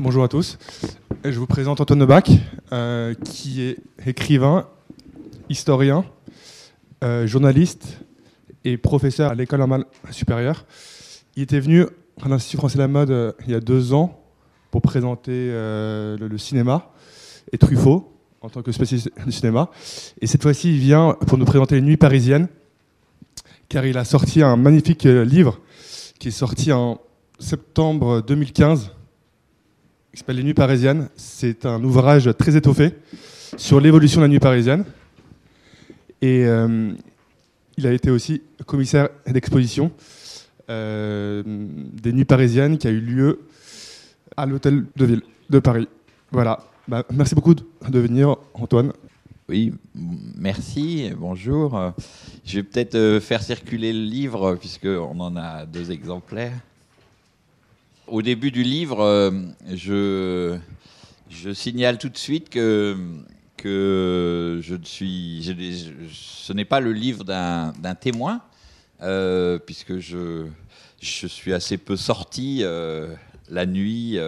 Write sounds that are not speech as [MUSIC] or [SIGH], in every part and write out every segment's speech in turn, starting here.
Bonjour à tous. Je vous présente Antoine Nebac, euh, qui est écrivain, historien, euh, journaliste et professeur à l'école normale supérieure. Il était venu à l'Institut français de la mode euh, il y a deux ans pour présenter euh, le, le cinéma et Truffaut en tant que spécialiste du cinéma. Et cette fois-ci, il vient pour nous présenter les nuits parisiennes, car il a sorti un magnifique livre qui est sorti en septembre 2015 qui s'appelle Les Nuits Parisiennes. C'est un ouvrage très étoffé sur l'évolution de la nuit parisienne. Et euh, il a été aussi commissaire d'exposition euh, des Nuits Parisiennes qui a eu lieu à l'Hôtel de Ville de Paris. Voilà. Bah, merci beaucoup de venir, Antoine. Oui, merci, bonjour. Je vais peut-être euh, faire circuler le livre, puisqu'on en a deux exemplaires. Au début du livre, euh, je, signale tout de suite que, je suis, ce n'est pas le livre d'un témoin, euh, puisque je, suis assez peu sorti euh, la nuit.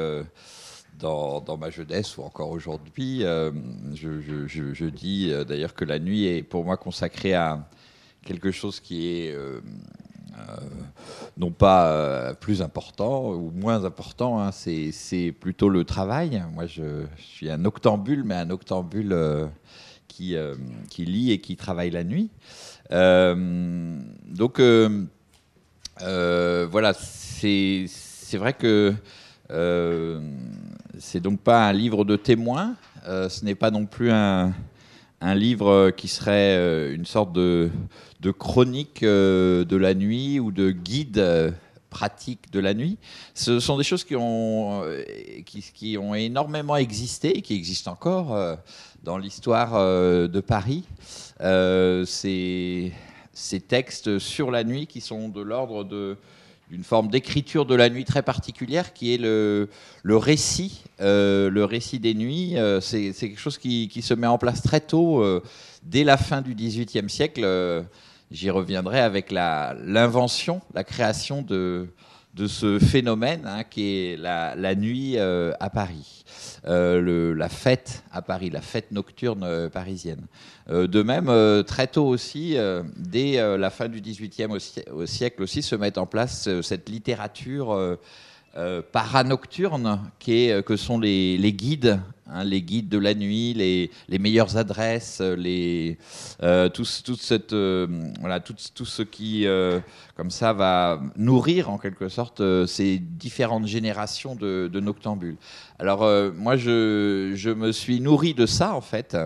dans, ma jeunesse ou encore aujourd'hui. Je, dis d'ailleurs que la nuit est pour moi consacrée à quelque chose qui est non pas euh, plus important ou moins important, hein, c'est plutôt le travail. Moi, je, suis un octambule, mais un octambule euh, qui, euh, qui lit et qui travaille la nuit. Euh, donc, euh, euh, voilà, c'est vrai que euh, c'est donc pas un livre de témoins, euh, ce n'est pas non plus un, un livre qui serait euh, une sorte de, chronique euh, de la nuit ou de guide euh, pratique de la nuit. Ce sont des choses qui ont, euh, énormément existé et qui existent encore euh, dans l'histoire euh, de Paris. Euh, ces textes sur la nuit qui sont de l'ordre de d'une forme d'écriture de la nuit très particulière qui est le, le récit, euh, le récit des nuits. Euh, c'est quelque chose qui, qui se met en place très tôt, euh, dès la fin du XVIIIe siècle. Euh, J'y reviendrai avec la- l'invention, la, création de, de ce phénomène hein, qui est la, nuit euh, à Paris, Euh, la fête à Paris, la fête nocturne euh, parisienne. De même, très tôt aussi, dès la fin du XVIIIe siècle aussi, se met en place cette littérature paranocturne qui que sont les guides, hein, les guides de la nuit, les, les meilleures adresses, euh, les, euh, tout, cette, euh, voilà, ce qui, comme ça, va nourrir en quelque sorte ces différentes générations de, noctambules. Alors moi, je, je me suis nourri de ça en fait,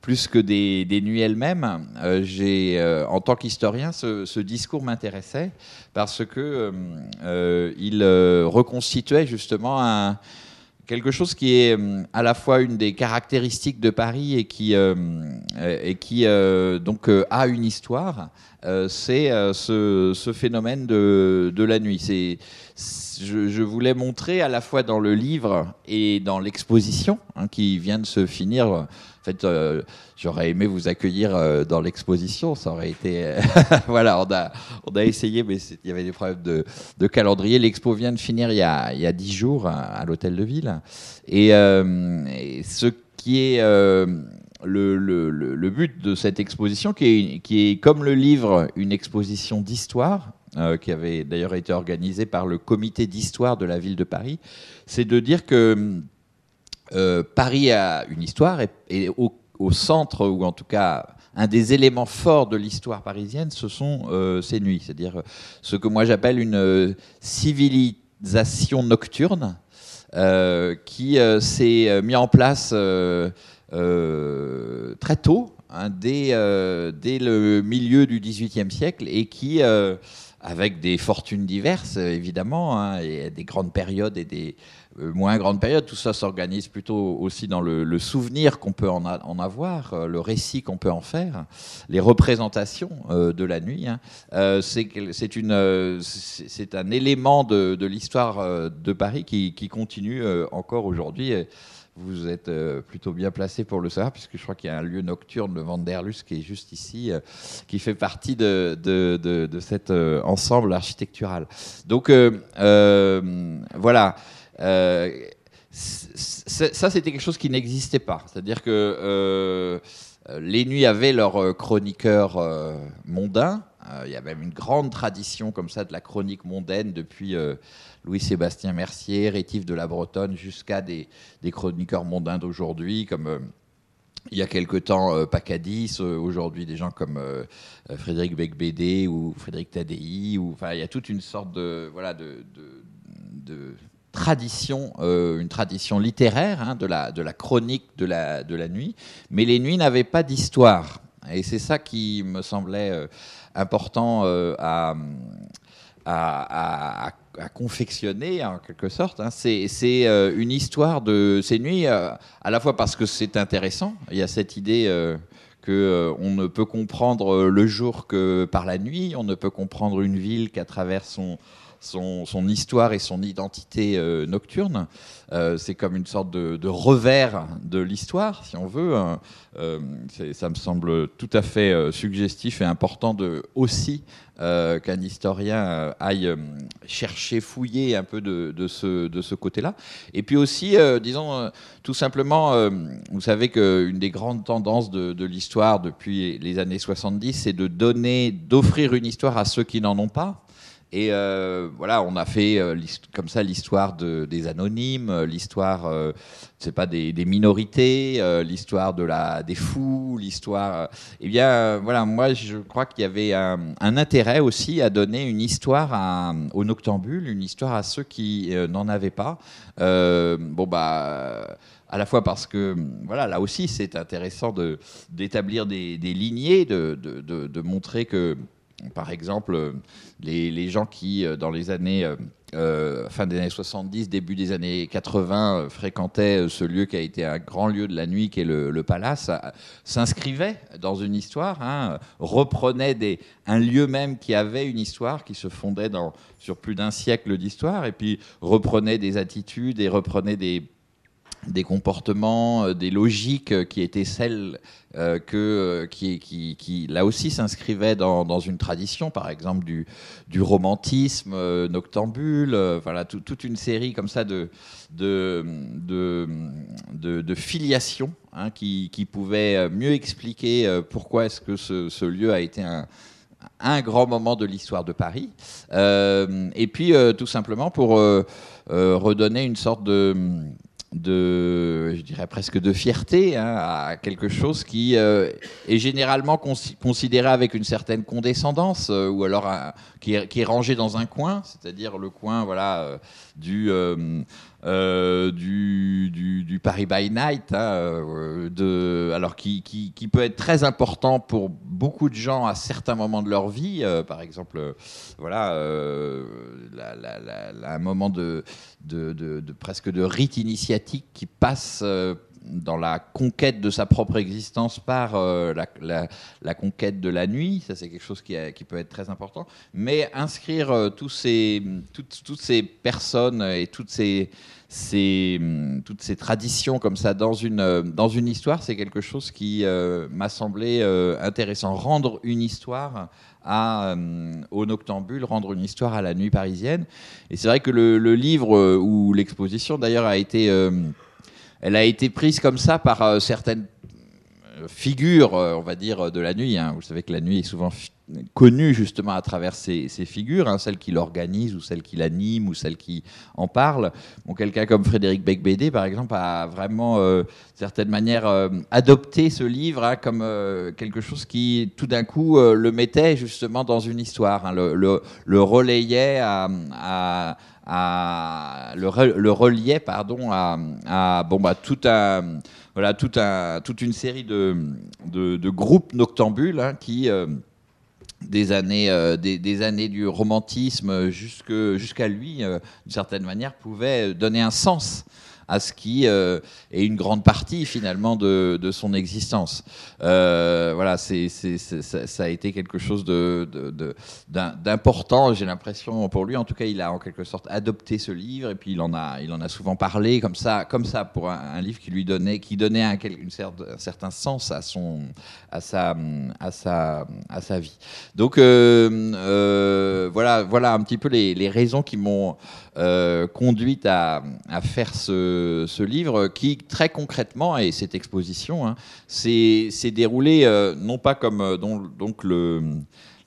plus que des, des nuits elles-mêmes. J'ai, en tant qu'historien, ce, ce discours m'intéressait parce que il reconstituait justement un, quelque chose qui est euh, à la fois une des caractéristiques de Paris et qui, euh, et qui euh, donc euh, a une histoire. Euh, c'est euh, ce, ce phénomène de, de la nuit. C'est, je, je voulais montrer à la fois dans le livre et dans l'exposition hein, qui vient de se finir. Fait, euh, j'aurais aimé vous accueillir euh, dans l'exposition. Ça aurait été, [LAUGHS] voilà, on a, on a essayé, mais il y avait des problèmes de, calendrier. L'expo vient de finir il y a, il y a 10 jours à, à l'hôtel de ville. Et, euh, ce qui est euh, le, le- le- but de cette exposition, qui est, qui est comme le livre, une exposition d'histoire, euh, qui avait d'ailleurs été organisée par le comité d'histoire de la ville de Paris, c'est de dire que euh, Paris a une histoire et, au, centre, ou en tout cas un des éléments forts de l'histoire parisienne, ce sont euh, ces nuits, c'est-à-dire ce que moi j'appelle une euh, civilisation nocturne qui s'est euh, mis en place très tôt, hein, dès, dès le milieu du XVIIIe siècle, et qui, avec des fortunes diverses, évidemment, hein, et des grandes périodes et des euh, moins grandes périodes, tout ça s'organise plutôt aussi dans le, souvenir qu'on peut en, avoir, euh, le récit qu'on peut en faire, les représentations euh, de la nuit. hein. C'est un élément de, l'histoire de Paris qui, continue encore aujourd'hui. Vous êtes euh, plutôt bien placé pour le savoir, puisque je crois qu'il y a un lieu nocturne, le Vanderlust, qui est juste ici, euh, qui fait partie de, de, de, cet euh, ensemble architectural. Donc voilà. Ça, c'était quelque chose qui n'existait pas. C'est-à-dire que les nuits avaient leurs chroniqueurs mondains. Il y a même une grande tradition comme ça de la chronique mondaine depuis Louis-Sébastien Mercier, Rétif de la Bretonne, jusqu'à des, chroniqueurs mondains d'aujourd'hui, comme euh, il y a quelque temps euh, Pacadis, euh, aujourd'hui des gens comme Frédéric Becbédé ou Frédéric Tadei, ou, il y a toute une sorte de, voilà, de, tradition, une tradition littéraire hein, de, la, chronique de la, nuit, mais les nuits n'avaient pas d'histoire. Et c'est ça qui me semblait important à, confectionner en quelque sorte. Hein. C'est euh, une histoire de ces nuits, euh, à la fois parce que c'est intéressant, il y a cette idée euh, qu'on on ne peut comprendre le jour que par la nuit, on ne peut comprendre une ville qu'à travers son, son, histoire et son identité euh, nocturne. Euh, c'est comme une sorte de, revers de l'histoire, si on veut. Hein. Euh, ça me semble tout à fait suggestif et important de, aussi qu'un historien aille chercher, fouiller un peu de, ce, de ce côté-là. Et puis aussi, disons, tout simplement, vous savez qu'une des grandes tendances de, de l'histoire depuis les années 70, c'est de donner, d'offrir une histoire à ceux qui n'en ont pas. Et euh, voilà, on a fait euh, comme ça l'histoire de, des anonymes, euh, l'histoire, c'est pas des, minorités, l'histoire de la des fous, l'histoire. eh bien, voilà, moi je crois qu'il y avait un, intérêt aussi à donner une histoire à, aux noctambules, une histoire à ceux qui n'en avaient pas. bon bah à la fois parce que voilà là aussi c'est intéressant d'établir des, des, lignées, de, de, de, montrer que par exemple, les, gens qui, euh, dans les années, euh, euh, fin des années 70, début des années 80, fréquentaient ce lieu qui a été un grand lieu de la nuit, qui est le, Palace, s'inscrivaient dans une histoire, hein, reprenaient un lieu même qui avait une histoire, qui se fondait sur plus d'un siècle d'histoire, et puis reprenaient des attitudes et reprenaient des des comportements, euh, des logiques euh, qui étaient celles euh, que, qui, qui, là aussi s'inscrivaient dans, dans, une tradition, par exemple du, du romantisme noctambule, toute une série comme ça de, de, de, de, filiations hein, qui, qui pouvaient mieux expliquer pourquoi est-ce que ce, ce, lieu a été un, un grand moment de l'histoire de Paris, et puis tout simplement pour redonner une sorte de de, je dirais presque de fierté hein, à quelque chose qui euh, est généralement considéré avec une certaine condescendance euh, ou alors qui, est, rangé dans un coin, c'est-à-dire le coin voilà euh, du euh, du, du, Paris by Night, hein, euh, alors qui, qui, peut être très important pour beaucoup de gens à certains moments de leur vie. Euh, par exemple, voilà, un moment de, de, de, presque de rite initiatique qui passe dans la conquête de sa propre existence par la, la, conquête de la nuit, ça c'est quelque chose qui, qui, peut être très important, mais inscrire tous ces, toutes, toutes, ces personnes et toutes ces, Hum, toutes ces traditions comme ça dans une, euh, dans une histoire, c'est quelque chose qui euh, m'a semblé euh, intéressant. Rendre une histoire à, hum, au noctambule, rendre une histoire à la nuit parisienne. Et c'est vrai que le, le livre ou l'exposition d'ailleurs a été, elle a été prise comme ça par certaines figures, on va dire, de la nuit. Hein. Vous savez que la nuit est souvent connue justement à travers ces, figures, hein, celles qui l'organisent ou celles qui l'animent ou celles qui en parlent. Bon, Quelqu'un comme Frédéric Becbédé, par exemple, a vraiment, euh, d'une certaine manière, euh, adopté ce livre hein, comme euh, quelque chose qui, tout d'un coup, le mettait justement dans une histoire, le, relayait à, à, le, reliait pardon à, bon bah tout un voilà toute une série de, de, groupes noctambules hein, qui des années, euh, des, années du romantisme jusqu'à lui, euh, d'une certaine manière, pouvait donner un sens à ce qui euh, est une grande partie finalement de, de son existence. Euh, voilà, ça, a été quelque chose d'important, j'ai l'impression pour lui. En tout cas, il a en quelque sorte adopté ce livre et puis il en a, il en a souvent parlé comme ça, comme ça pour un, livre qui lui donnait, qui donnait un certain sens à son, à sa, à sa, à sa vie. Donc euh, voilà, voilà un petit peu les, les raisons qui m'ont conduite à, faire ce livre qui, très concrètement, et cette exposition, hein, s'est déroulée non pas comme donc le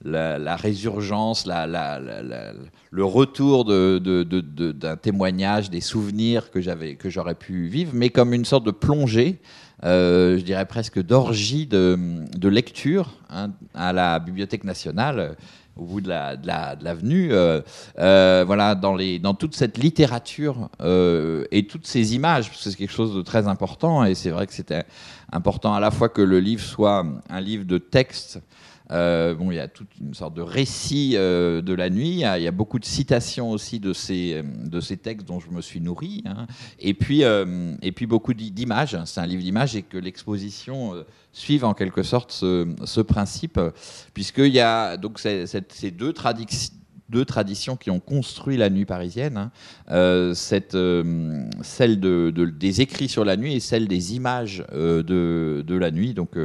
la, résurgence, le retour d'un témoignage, des souvenirs que j'aurais pu vivre, mais comme une sorte de plongée, euh, je dirais presque d'orgie de, lecture hein, à la Bibliothèque nationale au bout de l'avenue, euh, euh, voilà, dans, les, dans toute cette littérature et toutes ces images, parce que c'est quelque chose de très important, et c'est vrai que c'était important à la fois que le livre soit un livre de texte euh, bon, il y a toute une sorte de récit euh, de la nuit. Il y, a, beaucoup de citations aussi de ces, de ces textes dont je me suis nourri. Hein. Et, puis, euh, et puis beaucoup d'images. C'est un livre d'images et que l'exposition suive en quelque sorte ce, ce principe, puisqu'il y a donc ces, deux traditions deux traditions qui ont construit la nuit parisienne, hein. cette, celle de, des écrits sur la nuit et celle des images de, de, la nuit. Donc,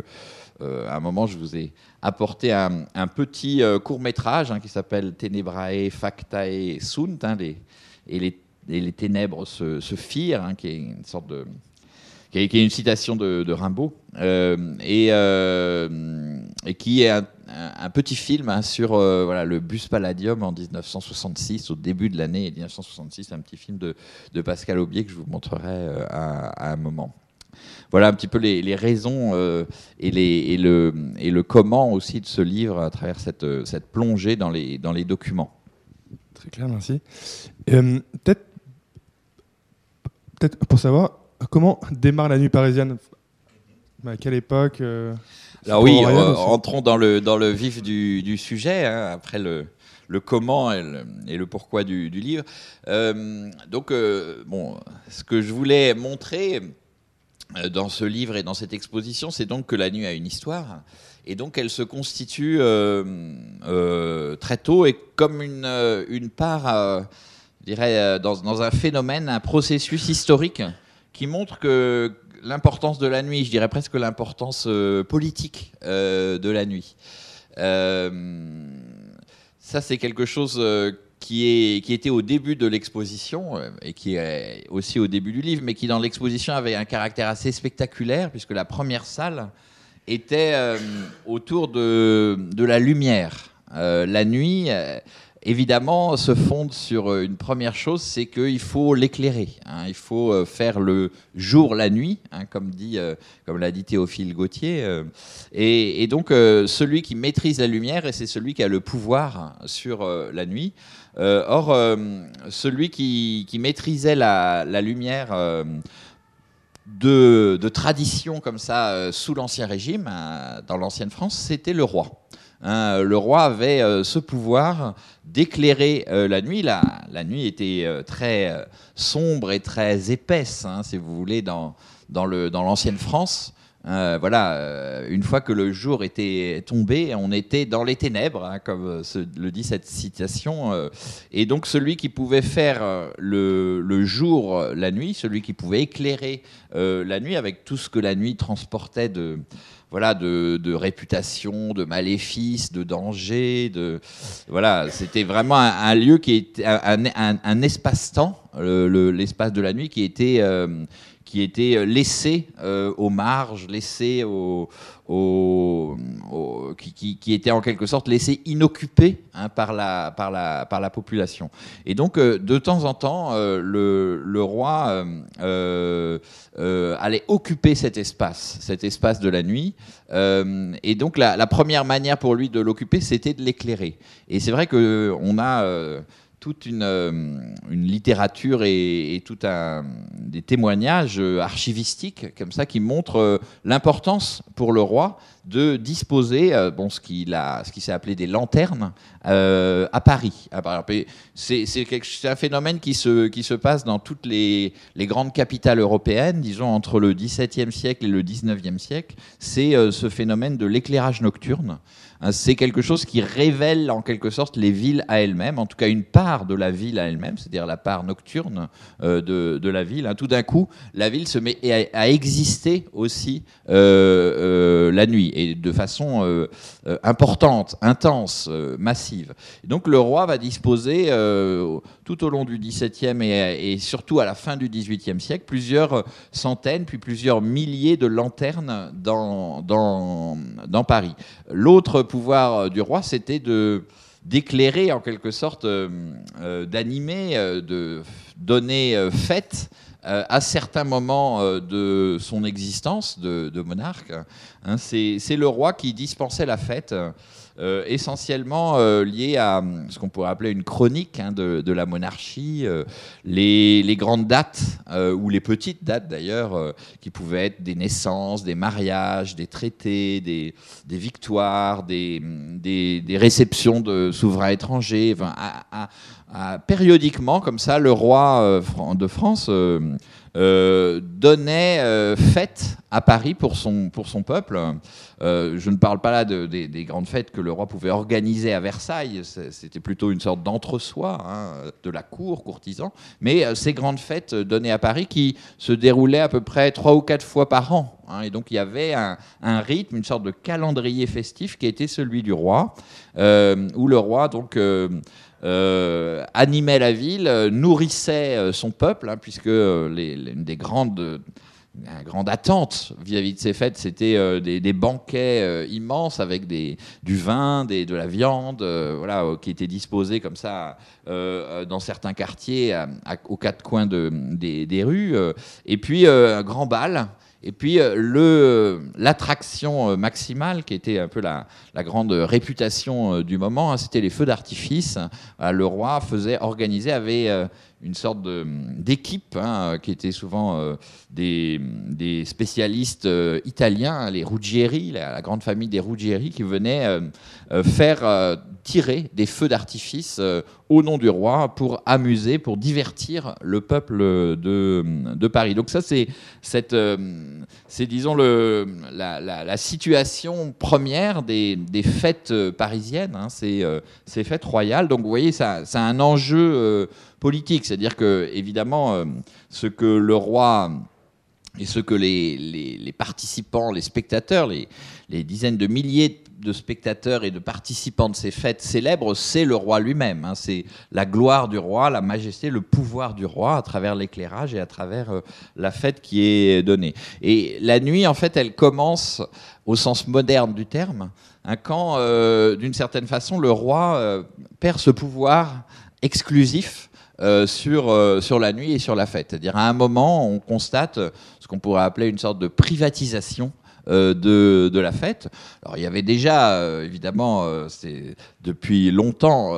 à un moment, je vous ai apporté un, petit euh, court métrage hein, qui s'appelle Tenebrae Factae Sunt, hein, et, les, ténèbres se, firent, hein, qui est une citation de, Rimbaud, euh, et, euh, qui est un, petit film sur le bus Palladium en 1966, au début de l'année 1966, un petit film de, Pascal Aubier que je vous montrerai à un moment voilà un petit peu les, raisons euh, et, le, comment aussi de ce livre à travers cette, plongée dans les, documents. Très clair, merci. Euh, peut-être, pour savoir comment démarre la nuit parisienne À quelle époque euh, Alors oui, entrons dans le, vif du, sujet, hein, après le, comment et le, pourquoi du, du livre. donc, bon, ce que je voulais montrer, euh, dans ce livre et dans cette exposition, c'est donc que la nuit a une histoire. Et donc elle se constitue euh, euh, très tôt et comme une, une part, je dirais, dans, un phénomène, un processus historique qui montre que l'importance de la nuit, je dirais presque l'importance politique de la nuit. ça, c'est quelque chose qui, est, qui était au début de l'exposition euh, et qui est aussi au début du livre, mais qui dans l'exposition avait un caractère assez spectaculaire, puisque la première salle était euh, autour de, de, la lumière. Euh, la nuit, évidemment, se fonde sur une première chose, c'est qu'il faut l'éclairer. Hein. il faut faire le jour la nuit, hein, comme dit, comme l'a dit Théophile Gautier. Et, et, donc, celui qui maîtrise la lumière, et c'est celui qui a le pouvoir sur la nuit. Euh, or, euh, celui qui, maîtrisait la, lumière euh, de, tradition comme ça sous l'Ancien Régime, dans l'ancienne France, c'était le roi. Hein, le roi avait ce pouvoir d'éclairer la nuit. La, la nuit était très sombre et très épaisse, hein, si vous voulez, dans, dans l'ancienne France. Euh, voilà, euh, une fois que le jour était tombé, on était dans les ténèbres, hein, comme le dit cette citation. Euh. et donc celui qui pouvait faire le, jour, la nuit, celui qui pouvait éclairer la nuit avec tout ce que la nuit transportait de, voilà, de, réputation, de maléfices, de danger. Voilà, c'était vraiment un, lieu qui était un, espace-temps, l'espace de la nuit, qui était qui était euh, laissé euh, aux marges, laissé au, qui, qui, était en quelque sorte laissé inoccupé hein, par, la, par, la, par la population. Et donc, euh, de temps en temps, le, roi allait occuper cet espace, cet espace de la nuit. et donc, la, la, première manière pour lui de l'occuper, c'était de l'éclairer. Et c'est vrai qu'on a toute une, euh, littérature et, tout un, des témoignages euh, archivistiques comme ça qui montrent euh, l'importance pour le roi de disposer, bon, ce qu'il a, ce qui s'est appelé des lanternes à Paris. C'est un phénomène qui se, qui se passe dans toutes les, les grandes capitales européennes, disons entre le XVIIe siècle et le XIXe siècle. C'est ce phénomène de l'éclairage nocturne. C'est quelque chose qui révèle en quelque sorte les villes à elles-mêmes, en tout cas une part de la ville à elle-même, c'est-à-dire la part nocturne de, de, la ville. Hein. Tout d'un coup, la ville se met à, exister aussi la nuit et de façon importante, intense, massive. donc le roi va disposer tout au long du XVIIe et, et surtout à la fin du XVIIIe siècle plusieurs centaines puis plusieurs milliers de lanternes dans, dans, dans Paris. L'autre pouvoir du roi, c'était de d'éclairer en quelque sorte, euh, euh, d'animer, euh, de donner fête à certains moments de son existence de, monarque. Hein, c'est le roi qui dispensait la fête euh, essentiellement euh, lié à hum, ce qu'on pourrait appeler une chronique hein, de, la monarchie, euh, les, grandes dates, ou les petites dates d'ailleurs, qui pouvaient être des naissances, des mariages, des traités, des, victoires, hum, des, des, réceptions de souverains étrangers. Périodiquement, comme ça, le roi de France euh, donnait euh, fête à Paris pour son, pour son peuple. Euh, je ne parle pas là de, des grandes fêtes que le roi pouvait organiser à Versailles, c'était plutôt une sorte d'entre-soi hein, de la cour, courtisan, mais ces grandes fêtes données à Paris qui se déroulaient à peu près trois ou quatre fois par an. Hein. et donc il y avait un, un, rythme, une sorte de calendrier festif qui était celui du roi, où le roi donc euh, animait la ville, nourrissait euh, son peuple, hein, puisque euh, les, une des grandes grande attente vis-à-vis de ces fêtes, c'était des, banquets immenses avec des, du vin, des, de la viande, voilà, qui étaient disposés comme ça dans certains quartiers, aux quatre coins de, des, des, rues. et puis un grand bal et puis euh, l'attraction euh, maximale, qui était un peu la, la grande réputation euh, du moment, hein, c'était les feux d'artifice. Le roi faisait organiser, avait une sorte d'équipe hein, qui était souvent des, des, spécialistes italiens, les Ruggieri, la, grande famille des Ruggieri, qui venaient faire tirer des feux d'artifice euh, au nom du roi pour amuser, pour divertir le peuple de, de Paris. Donc ça, c'est cette, euh, disons le, la, situation première des, des fêtes parisiennes, hein, euh, ces fêtes royales. Donc vous voyez, ça, ça a un enjeu politique, c'est-à-dire que évidemment, ce que le roi et ce que les, participants, les spectateurs, les, dizaines de milliers de spectateurs et de participants de ces fêtes célèbres, c'est le roi lui-même. Hein. C'est la gloire du roi, la majesté, le pouvoir du roi à travers l'éclairage et à travers euh, la fête qui est donnée. Et la nuit, en fait, elle commence au sens moderne du terme, hein, quand, euh, d'une certaine façon, le roi euh, perd ce pouvoir exclusif sur, sur la nuit et sur la fête. C'est-à-dire à un moment, on constate ce qu'on pourrait appeler une sorte de privatisation euh, de, de, la fête. Alors il y avait déjà, euh, évidemment, euh, c'est depuis longtemps,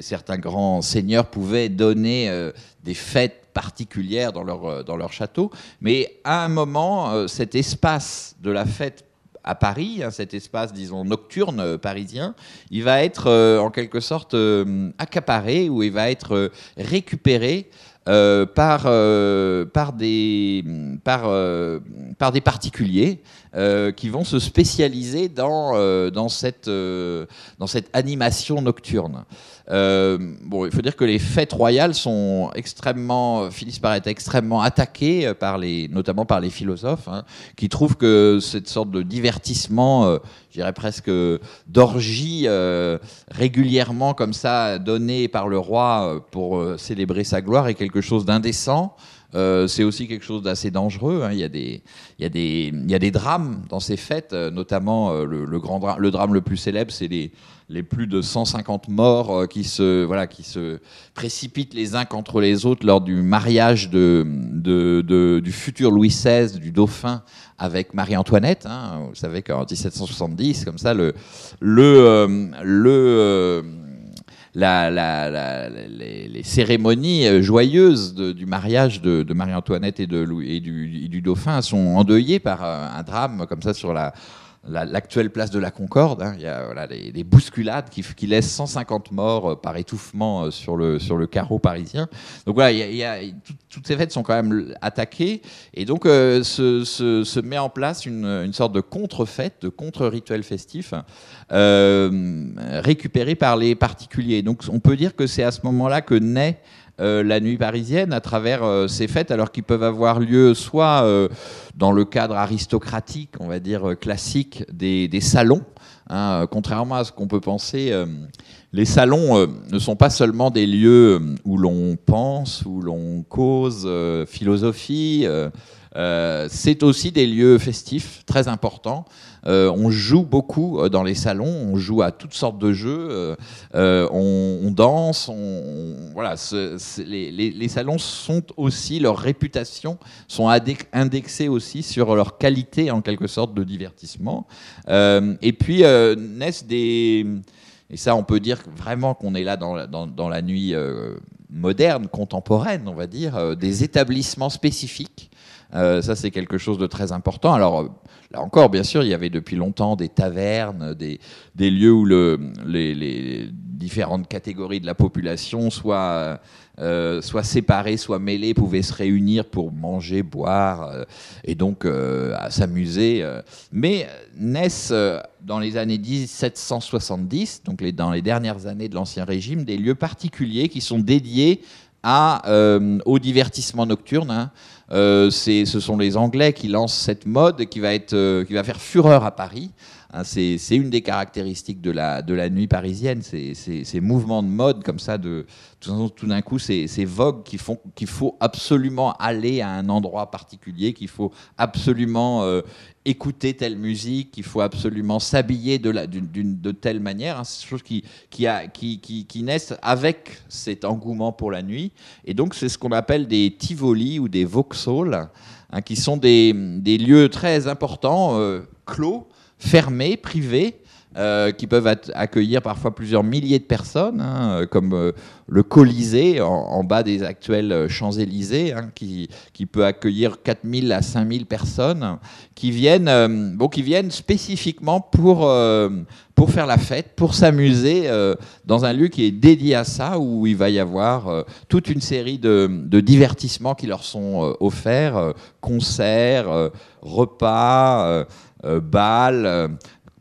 certains grands seigneurs pouvaient donner des fêtes particulières dans leur, dans leur château, mais à un moment, cet espace de la fête à Paris, hein, cet espace, disons, nocturne parisien, il va être en quelque sorte accaparé ou il va être récupéré euh, par, euh, des, par, euh, par des particuliers qui vont se spécialiser dans cette animation nocturne. Euh, bon, il faut dire que les fêtes royales sont extrêmement, finissent par être extrêmement attaquées, euh, par les, notamment par les philosophes, hein, qui trouvent que cette sorte de divertissement, euh, je dirais presque d'orgie, régulièrement comme ça, donné par le roi pour célébrer sa gloire, est quelque chose d'indécent. c'est aussi quelque chose d'assez dangereux. Hein. Il, y a des, il, y a des, il y a des drames dans ces fêtes, notamment le, grand le drame le plus célèbre, c'est les, les plus de 150 morts euh, qui, se, voilà, qui se précipitent les uns contre les autres lors du mariage de, du futur Louis XVI, du dauphin, avec Marie-Antoinette. Hein. Vous savez qu'en 1770, comme ça, le, le, euh, le euh, la, la, les, cérémonies joyeuses du mariage de, Marie-Antoinette et, de, et, du, et du dauphin sont endeuillées par un drame comme ça sur la, l'actuelle place de la Concorde. Hein. Il y a voilà, des, bousculades qui, qui, laissent 150 morts euh, par étouffement euh, sur le, sur le carreau parisien. Donc voilà, toutes ces fêtes sont quand même attaquées. Et donc euh, se, se, met en place une, une sorte de contre-fête, de contre-rituel festif, euh, récupéré par les particuliers. Donc on peut dire que c'est à ce moment-là que naît euh, la nuit parisienne à travers euh, ces fêtes, alors qu'ils peuvent avoir lieu soit euh, dans le cadre aristocratique, on va dire classique, des, salons. Hein, contrairement à ce qu'on peut penser, les salons ne sont pas seulement des lieux où l'on pense, où l'on cause philosophie. c'est aussi des lieux festifs très importants euh, on joue beaucoup euh, dans les salons, on joue à toutes sortes de jeux, euh, on, danse, voilà. les, salons sont aussi leur réputation sont indexés aussi sur leur qualité en quelque sorte de divertissement. et puis naissent des et ça, on peut dire vraiment qu'on est là dans, la nuit moderne, contemporaine, on va dire, des établissements spécifiques. ça, c'est quelque chose de très important. Alors, Là encore, bien sûr, il y avait depuis longtemps des tavernes, des, lieux où les, différentes catégories de la population, soit, euh, soit séparées, soit mêlées, pouvaient se réunir pour manger, boire euh, et donc euh, s'amuser. Mais naissent dans les années 1770, donc dans les dernières années de l'Ancien Régime, des lieux particuliers qui sont dédiés au divertissement nocturne. Hein. Euh, ce sont les Anglais qui lancent cette mode qui va, être, euh, qui va faire fureur à Paris. Hein, c'est une des caractéristiques de la, de la nuit parisienne, ces, ces, mouvements de mode comme ça, de, tout, d'un coup, ces, ces vogues qui font qu'il faut absolument aller à un endroit particulier, qu'il faut absolument euh, écouter telle musique, qu'il faut absolument s'habiller de, de telle manière. Hein, des choses qui, qui, qui, qui, naissent avec cet engouement pour la nuit. Et donc, c'est ce qu'on appelle des Tivoli ou des Vauxhalls, hein, qui sont des, des, lieux très importants, euh, clos, fermés, privés, euh, qui peuvent accueillir parfois plusieurs milliers de personnes, hein, comme euh, le Colisée en, bas des actuels Champs-Élysées, hein, qui, qui, peut accueillir 4000 à 5000 personnes, qui viennent, euh, bon, qui viennent spécifiquement pour, pour faire la fête, pour s'amuser dans un lieu qui est dédié à ça, où il va y avoir toute une série de, de, divertissements qui leur sont offerts, concerts, repas. Euh, bal, euh,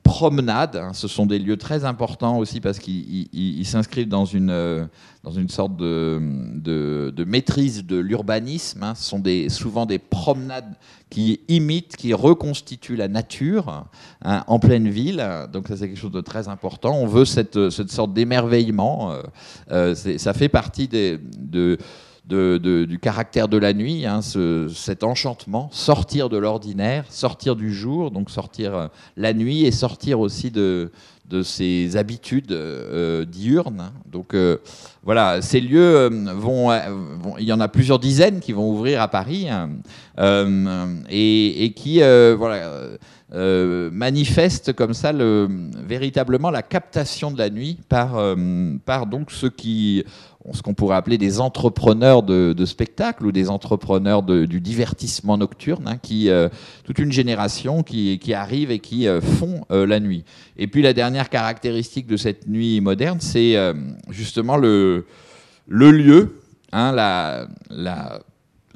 promenade. Hein. ce sont des lieux très importants aussi parce qu'ils s'inscrivent dans une, euh, dans une sorte de, de, maîtrise de l'urbanisme. Hein. Ce sont souvent des promenades qui imitent, qui reconstituent la nature hein, en pleine ville. Donc ça c'est quelque chose de très important. On veut cette, cette sorte d'émerveillement. ça fait partie des, de du caractère de la nuit, hein, cet enchantement, sortir de l'ordinaire, sortir du jour, donc sortir euh, la nuit et sortir aussi de, de ses habitudes euh, diurnes. Hein. Donc euh, voilà, ces lieux vont, il y en a plusieurs dizaines qui vont ouvrir à Paris hein, et, qui voilà. manifestent comme ça le, véritablement la captation de la nuit par, par donc ceux qui ce qu'on pourrait appeler des entrepreneurs de, de spectacle ou des entrepreneurs du divertissement nocturne, hein, qui euh, toute une génération qui, arrive et qui euh, font euh, la nuit. Et puis la dernière caractéristique de cette nuit moderne, c'est justement le, lieu. Hein,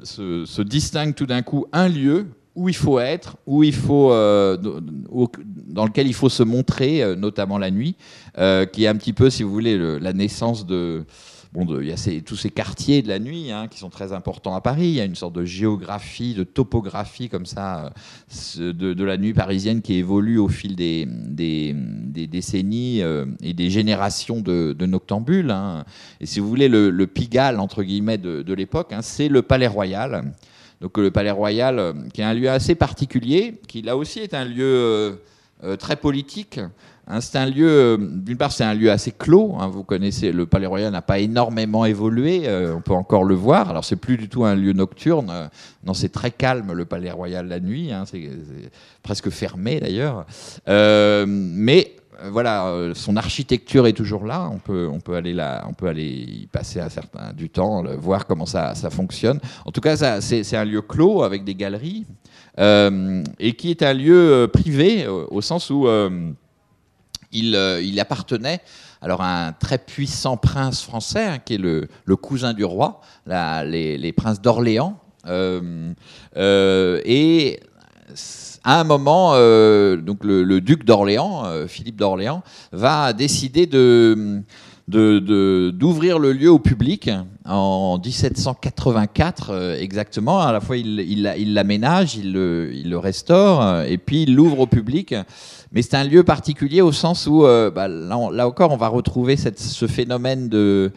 se distingue tout d'un coup un lieu où il faut être, où il faut, dans lequel il faut se montrer, notamment la nuit, qui est un petit peu, si vous voulez, la naissance de Bon, il y a tous ces quartiers de la nuit hein, qui sont très importants à Paris. Il y a une sorte de géographie, de topographie comme ça euh, de, la nuit parisienne qui évolue au fil des, décennies euh, et des générations de, noctambules. Hein. Et si vous voulez, le, Pigalle, entre guillemets, de, l'époque, hein, c'est le Palais Royal. Donc le Palais Royal, euh, qui est un lieu assez particulier, qui là aussi est un lieu très politique. Hein, c'est un lieu, euh, d'une part, c'est un lieu assez clos. Hein, vous connaissez, le Palais Royal n'a pas énormément évolué. Euh, on peut encore le voir. Alors, c'est plus du tout un lieu nocturne. Euh, non, c'est très calme le Palais Royal la nuit. Hein, c'est presque fermé d'ailleurs. mais voilà, son architecture est toujours là. On peut, on peut aller là, on peut aller y passer un certain du temps, voir comment ça, ça fonctionne. En tout cas, c'est un lieu clos avec des galeries. et qui est un lieu privé au sens où il, il, appartenait alors à un très puissant prince français hein, qui est le, cousin du roi, les, princes d'Orléans. et à un moment, euh, donc le, duc d'Orléans, euh, Philippe d'Orléans, va décider de d'ouvrir le lieu au public en 1784 euh, exactement. À la fois, il l'aménage, il, le, il, le, restaure, et puis il l'ouvre au public. Mais c'est un lieu particulier au sens où, bah, là, encore, on va retrouver cette, ce phénomène de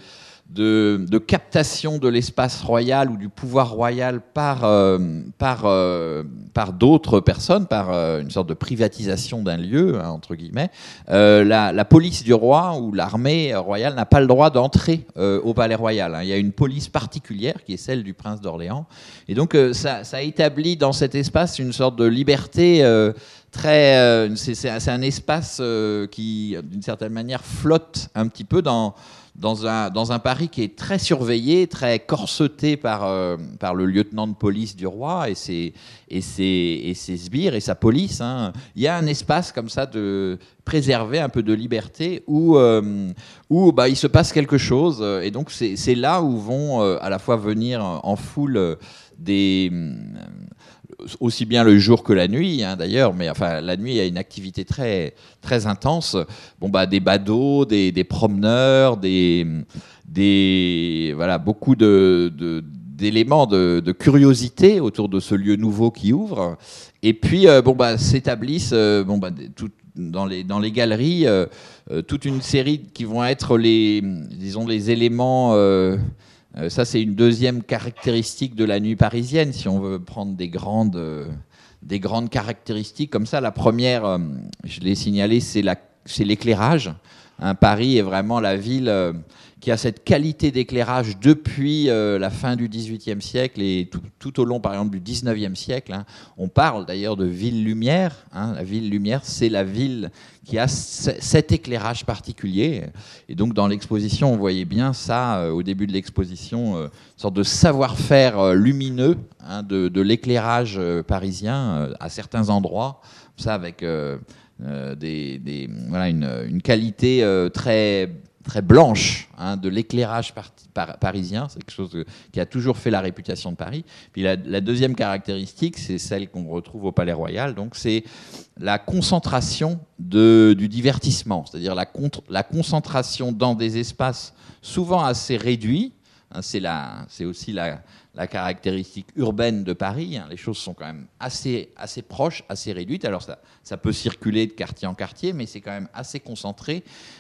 de, captation de l'espace royal ou du pouvoir royal par, euh, par, euh, par d'autres personnes, par euh, une sorte de privatisation d'un lieu, hein, entre guillemets, la, police du roi ou l'armée royale n'a pas le droit d'entrer au palais royal. Hein. Il y a une police particulière qui est celle du prince d'Orléans. Et donc ça, ça, établit dans cet espace une sorte de liberté très... c'est un espace qui, d'une certaine manière, flotte un petit peu dans dans un, dans un Paris qui est très surveillé, très corseté par, euh, par le lieutenant de police du roi et ses, et ses, et ses sbires et sa police. Hein. Il y a un espace comme ça de préserver un peu de liberté où, euh, où bah, il se passe quelque chose. Et donc c'est là où vont euh, à la fois venir en foule des aussi bien le jour que la nuit, hein, d'ailleurs, mais enfin la nuit il y a une activité très très intense. Bon bah des badauds, des, promeneurs, des des voilà beaucoup de, d'éléments de, curiosité autour de ce lieu nouveau qui ouvre. Et puis euh, bon bah s'établissent euh, bon bah dans les dans les galeries euh, toute une série qui vont être les disons les éléments euh, ça, c'est une deuxième caractéristique de la nuit parisienne, si on veut prendre des grandes, euh, des grandes caractéristiques comme ça. La première, euh, je l'ai signalé, c'est l'éclairage. Paris est vraiment la ville qui a cette qualité d'éclairage depuis euh, la fin du XVIIIe siècle et tout, au long, par exemple, du XIXe siècle. Hein. On parle d'ailleurs de ville-lumière. Hein. La ville-lumière, c'est la ville qui a cet éclairage particulier. Et donc, dans l'exposition, on voyait bien ça, euh, au début de l'exposition, euh, une sorte de savoir-faire lumineux hein, de, l'éclairage parisien à certains endroits. Ça, avec... des, voilà, une, une, qualité très très blanche hein, de l'éclairage parisien. C'est quelque chose qui a toujours fait la réputation de Paris. Puis la, deuxième caractéristique, c'est celle qu'on retrouve au Palais Royal. Donc c'est la concentration de, du divertissement, c'est-à-dire la, la concentration dans des espaces souvent assez réduits. Hein, c'est aussi la, caractéristique urbaine de Paris. Hein. Les choses sont quand même assez, assez proches, assez réduites. Alors ça, ça peut circuler de quartier en quartier, mais c'est quand même assez concentré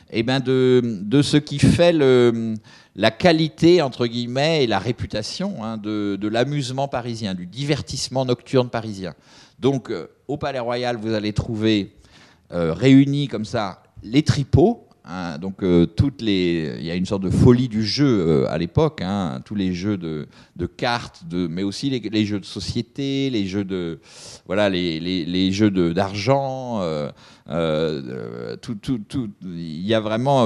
et eh ben de, de, ce qui fait la qualité, entre guillemets, et la réputation hein, de, de l'amusement parisien, du divertissement nocturne parisien. Donc euh, au Palais Royal, vous allez trouver euh, réunis comme ça les tripots, Hein, donc euh, toutes les, il y a une sorte de folie du jeu euh, à l'époque, hein, tous les jeux de, cartes, mais aussi les, jeux de société, les jeux de, voilà, les, les, jeux d'argent. Euh, il y a vraiment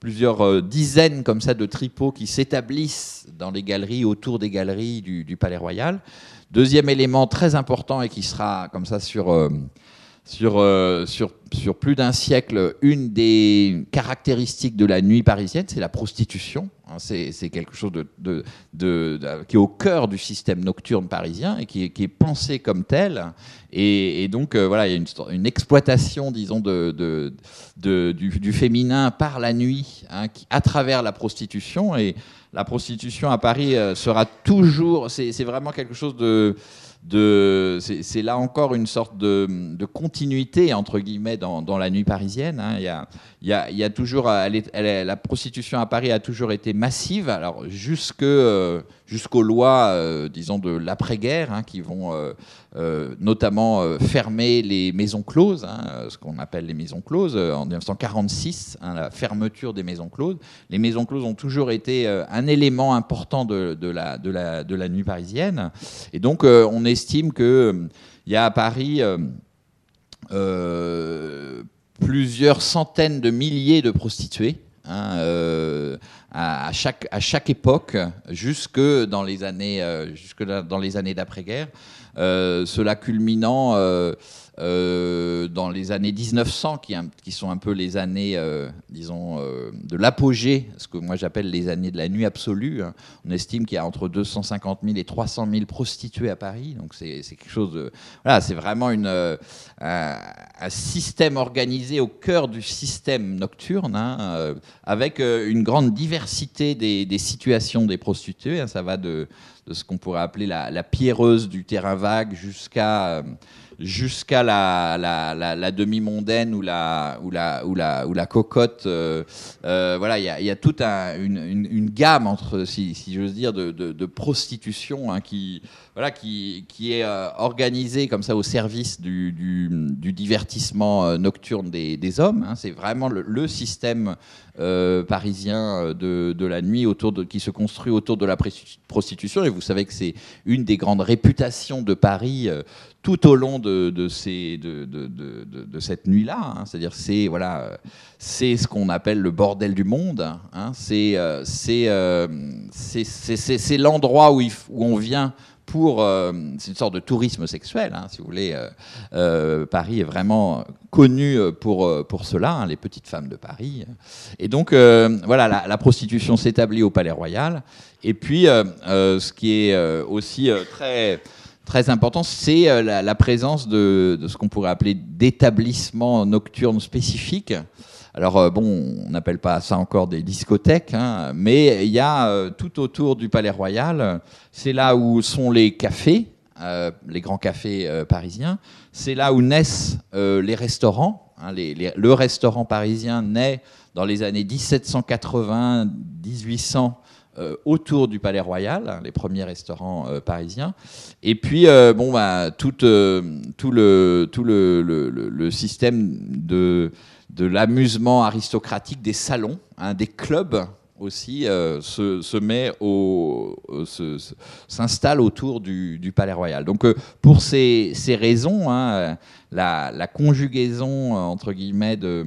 plusieurs dizaines comme ça de tripots qui s'établissent dans les galeries, autour des galeries du, Palais Royal. Deuxième élément très important et qui sera comme ça sur sur, euh, sur, sur plus d'un siècle, une des caractéristiques de la nuit parisienne, c'est la prostitution. Hein, c'est quelque chose de, de, de, qui est au cœur du système nocturne parisien et qui est, pensé comme tel. Et, donc, euh, voilà, il y a une, exploitation, disons, de, du, du, féminin par la nuit, hein, à travers la prostitution. Et la prostitution à Paris euh, sera toujours. C'est vraiment quelque chose de c'est là encore une sorte de, continuité entre guillemets dans, la nuit parisienne. Hein. Toujours, la prostitution à Paris a toujours été massive. Alors jusque euh, jusqu'aux lois, euh, disons, de l'après-guerre, hein, qui vont euh, notamment fermer les maisons closes, hein, ce qu'on appelle les maisons closes, en 1946, hein, la fermeture des maisons closes. Les maisons closes ont toujours été un élément important de, la, de, la, de, la, nuit parisienne. Et donc, on estime qu'il y a à Paris plusieurs centaines de milliers de prostituées. Hein, à, chaque, à chaque époque, jusque dans les années, jusque dans les années d'après-guerre. Cela culminant euh, dans les années 1900, qui, sont un peu les années, euh, disons, euh, de l'apogée, ce que moi j'appelle les années de la nuit absolue. Hein. On estime qu'il y a entre 250 000 et 300 000 prostituées à Paris. Donc c'est quelque chose de. Voilà, c'est vraiment un, système organisé au cœur du système nocturne, hein, avec une grande diversité des, des situations des prostituées. Hein. Ça va de, de ce qu'on pourrait appeler la, pierreuse du terrain vague jusqu'à jusqu'à la, la, demi-mondaine ou la, ou la, ou la, ou la cocotte. Euh, euh, voilà, il y a, toute une, gamme entre, si, j'ose dire, de, prostitution hein, qui, voilà, qui, qui est euh, organisée comme ça au service du, du, divertissement nocturne des, des hommes. Hein. C'est vraiment le, système parisien de, de, la nuit autour de, qui se construit autour de la prostitution. Et vous savez que c'est une des grandes réputations de Paris tout au long de, cette nuit-là. Hein. C'est-à-dire, c'est voilà, c'est ce qu'on appelle le bordel du monde. Hein. C'est euh, euh, c'est l'endroit où, on vient pour. Euh, c'est une sorte de tourisme sexuel, hein, si vous voulez. Paris est vraiment connu pour, pour cela, les petites femmes de Paris. Et donc, voilà, la prostitution s'établit au Palais Royal. Et puis, ce qui est aussi très très important, c'est euh, la, présence de, ce qu'on pourrait appeler d'établissements nocturnes spécifiques. Alors euh, bon, on n'appelle pas ça encore des discothèques, hein, mais il y a euh, tout autour du Palais Royal, c'est là où sont les cafés, les grands cafés parisiens, c'est là où naissent les restaurants. Hein, le restaurant parisien naît dans les années 1780-1800 euh, autour du Palais Royal, hein, les premiers restaurants euh, parisiens. Et puis, euh, bon, bah, tout, le, tout le, système de, de l'amusement aristocratique des salons, hein, des clubs aussi, se, se, met au, s'installe autour du, du, Palais Royal. Donc, pour ces, ces raisons, hein, la, la, conjugaison entre guillemets de,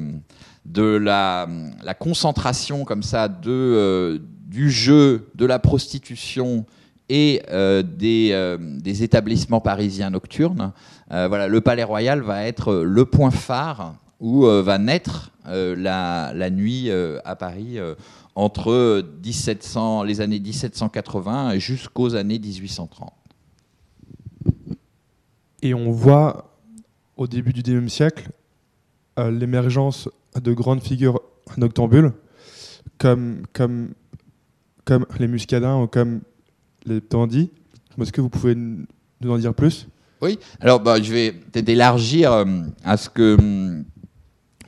de la, la concentration comme ça de du jeu, de la prostitution et euh, euh, des, établissements parisiens nocturnes, euh, voilà, le Palais Royal va être le point phare où va naître la, nuit à Paris entre 1700, les années 1780 jusqu'aux années 1830. Et on voit au début du XIXe siècle l'émergence de grandes figures noctambules comme, comme comme les muscadins ou comme les tandis. Est-ce que vous pouvez nous en dire plus? Oui, alors bah, je vais peut-être élargir euh, à ce que hum,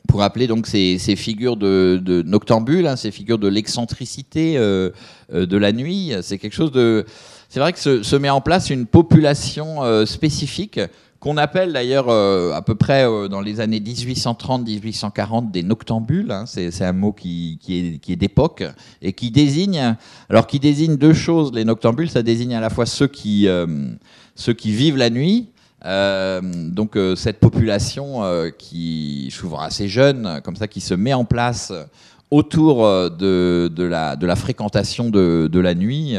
pour appeler donc ces, figures de, de noctambules, hein, ces figures de l'excentricité euh, euh, de la nuit. C'est quelque chose de. C'est vrai que se, se, met en place une population spécifique qu'on appelle d'ailleurs euh, à peu près euh, dans les années 1830-1840 des noctambules. Hein. c'est un mot qui, est, qui est d'époque et qui désigne, alors qui désigne deux choses. Les noctambules, ça désigne à la fois ceux qui, euh, ceux qui vivent la nuit. donc cette population qui souvent assez jeune, comme ça, qui se met en place autour de, de, la, de la fréquentation de, de la nuit.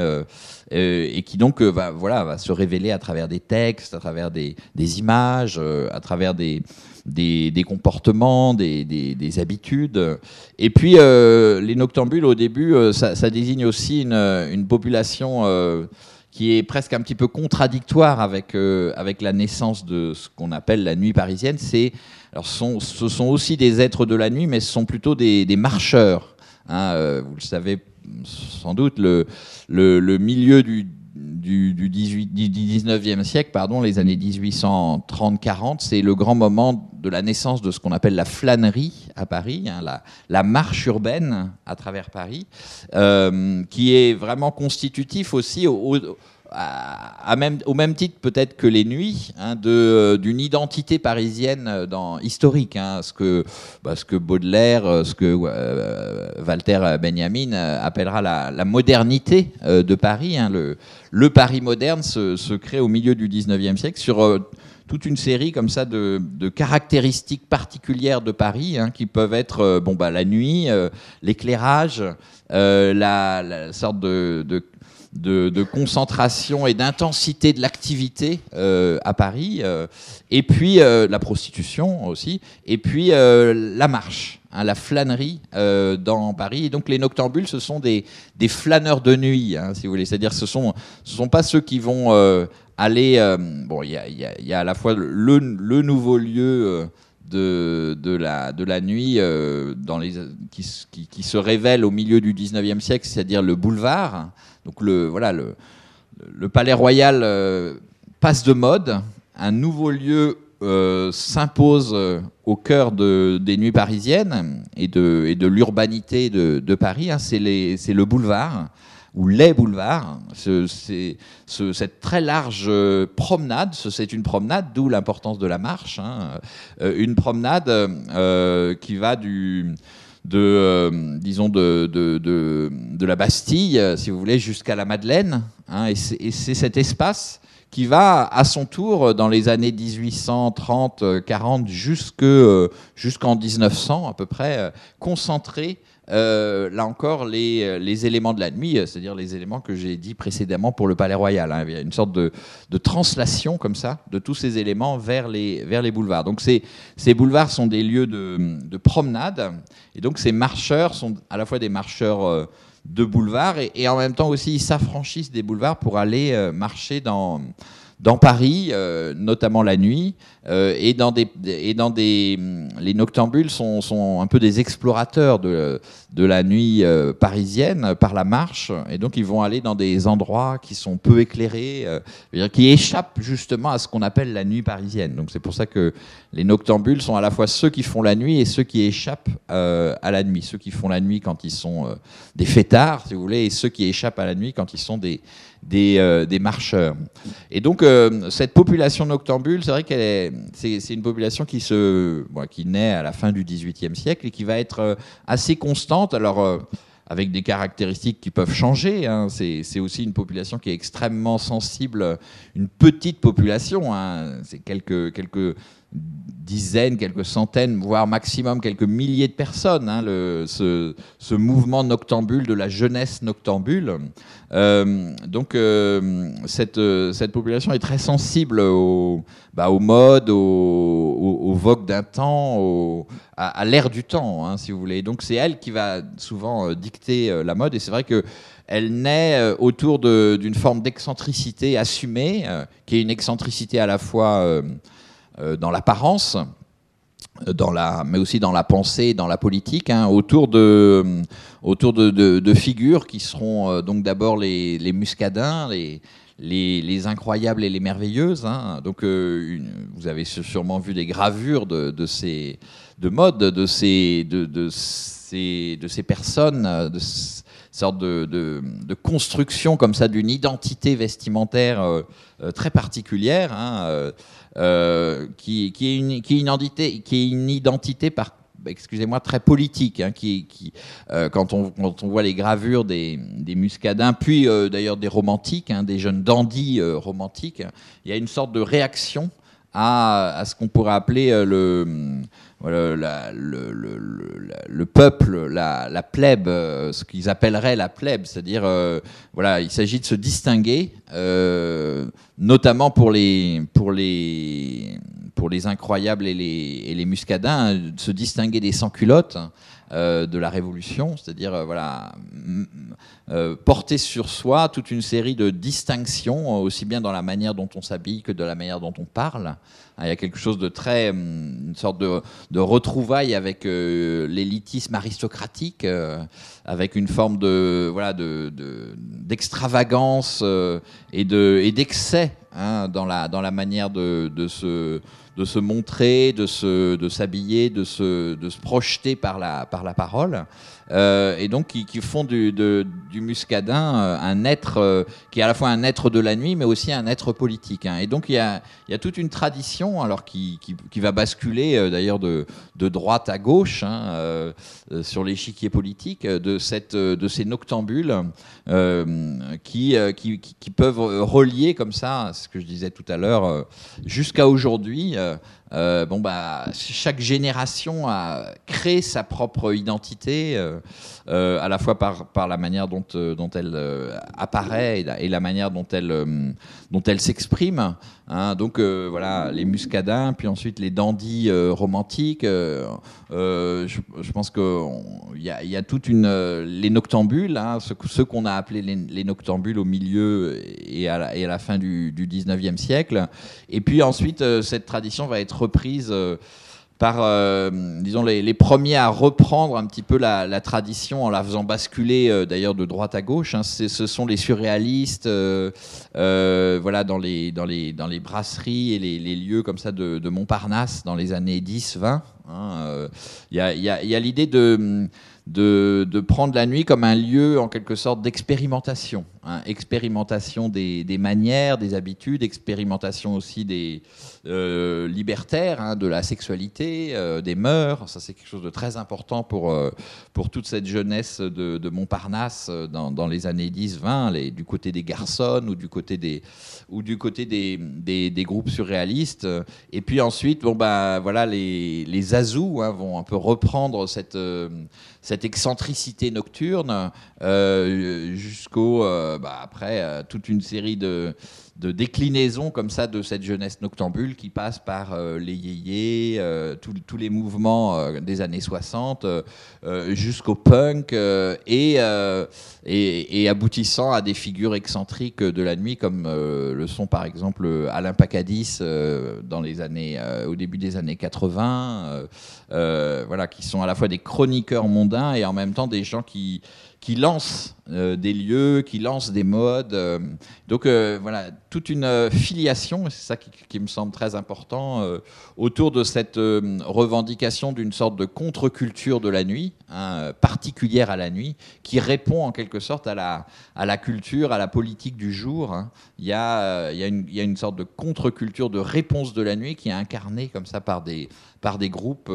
Euh, et qui donc euh, va, voilà, va se révéler à travers des textes, à travers des, images, euh, à travers des, des, comportements, des, des, habitudes. Et puis les noctambules, au début, ça, désigne aussi une, une population qui est presque un petit peu contradictoire avec, avec la naissance de ce qu'on appelle la nuit parisienne. Alors, ce sont, aussi des êtres de la nuit, mais ce sont plutôt des, des marcheurs. Hein, vous le savez sans doute le, milieu du, du, du, 19e siècle, pardon, les années 1830-40, c'est le grand moment de la naissance de ce qu'on appelle la flânerie à Paris, hein, la, marche urbaine à travers Paris, euh, qui est vraiment constitutif aussi au, au même titre peut-être que les nuits, hein, euh, d'une identité parisienne euh, historique, hein, ce, que, bah, ce que Baudelaire, euh, ce que Walter Benjamin appellera la, modernité de Paris. Hein, le, Paris moderne se, crée au milieu du 19e siècle sur toute une série comme ça de, caractéristiques particulières de Paris qui peuvent être bon bah la nuit, l'éclairage, la, sorte de, concentration et d'intensité de l'activité à Paris, et puis la prostitution aussi, et puis la marche. Hein, la flânerie euh, dans Paris. Et donc les noctambules, ce sont des, flâneurs de nuit, hein, si vous voulez. C'est-à-dire ce sont ce sont pas ceux qui vont euh, aller. Euh, bon, il y a, y a, à la fois le, le nouveau lieu. De, de, la, de la nuit dans les, qui, qui, qui, se révèle au milieu du 19e siècle, c'est-à-dire le boulevard. Donc le, voilà, le, Palais Royal passe de mode. Un nouveau lieu euh, s'impose euh, au cœur des nuits parisiennes et de, l'urbanité de, Paris, hein, c'est le boulevard ou les boulevards. C'est cette très large euh, promenade, c'est une promenade, d'où l'importance de la marche. Hein, une promenade qui va du de, disons, de, de, de, la Bastille, si vous voulez, jusqu'à la Madeleine. Hein, et c'est cet espace qui va à son tour dans les années 1830, 40 euh, jusqu'en 1900 à peu près euh, concentrer euh, là encore les, éléments de la nuit, c'est-à-dire les éléments que j'ai dit précédemment pour le Palais Royal. Hein. Il y a une sorte de, translation comme ça de tous ces éléments vers les, boulevards. Donc ces, boulevards sont des lieux de, de, promenade et donc ces marcheurs sont à la fois des marcheurs de boulevards et, en même temps aussi ils s'affranchissent des boulevards pour aller euh, marcher dans, Paris, euh, notamment la nuit, euh, et dans des et dans des les noctambules sont, sont un peu des explorateurs de, de la nuit euh, parisienne par la marche, et donc ils vont aller dans des endroits qui sont peu éclairés, qui échappent justement à ce qu'on appelle la nuit parisienne. Donc c'est pour ça que les noctambules sont à la fois ceux qui font la nuit et ceux qui échappent à la nuit, ceux qui font la nuit quand ils sont des fêtards, si vous voulez, et ceux qui échappent à la nuit quand ils sont des des, marcheurs. Et donc euh, cette population noctambule, c'est vrai qu'elle est, c'est, une population qui se, qui naît à la fin du XVIIIe siècle et qui va être euh, assez constante. Alors euh, avec des caractéristiques qui peuvent changer. Hein. C'est aussi une population qui est extrêmement sensible, une petite population, hein. c'est quelques, quelques dizaines, quelques centaines, voire maximum quelques milliers de personnes, hein, ce, mouvement noctambule de la jeunesse noctambule. Euh, donc euh, cette, cette population est très sensible au, bah, aux modes, aux, aux, vogues d'un temps, à, à l'ère du temps, hein, si vous voulez. Donc c'est elle qui va souvent euh, dicter euh, la mode, et c'est vrai que elle naît euh, autour d'une forme d'excentricité assumée, qui est une excentricité à la fois euh, dans l'apparence, euh, dans la, mais aussi dans la pensée, dans la politique, hein, autour de, autour de, figures qui seront euh, donc d'abord les, muscadins, les, les, les, incroyables et les merveilleuses. Hein. Donc, vous avez sûrement vu des gravures de, ces de mode, de ces, de, ces, de ces personnes, de sorte de, construction comme ça d'une identité vestimentaire très particulière. Hein, euh, qui, qui, est une, qui, est une, identité, par excusez-moi, très politique, hein, qui, qui euh, quand, on, quand, on, voit les gravures des, des muscadins, puis euh, d'ailleurs des romantiques, hein, des jeunes dandys romantiques, il y a une sorte de réaction à, à ce qu'on pourrait appeler le, le, le, le, peuple, la, plèbe, euh, ce qu'ils appelleraient la plèbe, c'est-à-dire, euh, voilà, il s'agit de se distinguer, euh, notamment pour les incroyables et les, et les muscadins, de se distinguer des sans-culottes. Euh, de la Révolution, c'est-à-dire euh, voilà, euh, porter sur soi toute une série de distinctions, aussi bien dans la manière dont on s'habille que de la manière dont on parle. Il y a quelque chose de très, une sorte de, de retrouvaille avec l'élitisme aristocratique, avec une forme de voilà de d'extravagance et de et d'excès hein, dans la dans la manière de, de se de se montrer, de se, de s'habiller, de se, de se projeter par la, par la parole. et donc qui, font du, du muscadin un être qui est à la fois un être de la nuit, mais aussi un être politique. Hein. Et donc il y a, y a, toute une tradition, alors qui, qui, va basculer d'ailleurs de, de, droite à gauche hein, sur l'échiquier politique, de, cette, de ces noctambules qui, qui, peuvent relier comme ça, ce que je disais tout à l'heure, jusqu'à aujourd'hui. Yeah. Euh, bon bah chaque génération a créé sa propre identité, euh, euh, à la fois par, par la manière dont, dont elle apparaît et la, manière dont elle, dont elle s'exprime. Hein. donc voilà, les muscadins, puis ensuite les dandys romantiques. Je, pense qu'il y a, y a toute une les noctambules, hein, ceux, qu'on a appelés les, noctambules au milieu et à la, et à la fin du, du 19e siècle. Et puis ensuite cette tradition va être reprise euh, par, euh, disons, les, premiers à reprendre un petit peu la, tradition en la faisant basculer euh, d'ailleurs de droite à gauche. Hein. Ce sont les surréalistes, voilà, dans les, dans, les, dans les brasseries et les, lieux comme ça de, Montparnasse dans les années 10-20. Hein. Il y a l'idée de de, prendre la nuit comme un lieu en quelque sorte d'expérimentation. Hein. expérimentation des, manières, des habitudes, expérimentation aussi des euh, libertaires, hein, de la sexualité, euh, des mœurs. Ça, c'est quelque chose de très important pour, euh, pour toute cette jeunesse de, Montparnasse dans, les années 10-20, du côté des garçons ou du côté des, ou du côté des, des, groupes surréalistes. Et puis ensuite, bon, bah, voilà, les, les azous hein, vont un peu reprendre cette cette excentricité nocturne euh, jusqu'au euh, bah, après euh, toute une série de de déclinaison comme ça de cette jeunesse noctambule qui passe par euh, les yéyés, tous les mouvements des années 60 jusqu'au punk et, et, aboutissant à des figures excentriques de la nuit comme le sont par exemple Alain Pacadis dans les années, au début des années 80, voilà, qui sont à la fois des chroniqueurs et en même temps des gens qui qui lance euh, des lieux, qui lance des modes. Euh. donc euh, voilà, toute une filiation, c'est ça qui, me semble très important, autour de cette revendication d'une sorte de contre-culture de la nuit, hein, particulière à la nuit, qui répond en quelque sorte à la, à la culture, à la politique du jour. Hein. Il, y a, il, y a une, il y a une sorte de contre-culture de réponse de la nuit qui est incarnée comme ça par des, par des groupes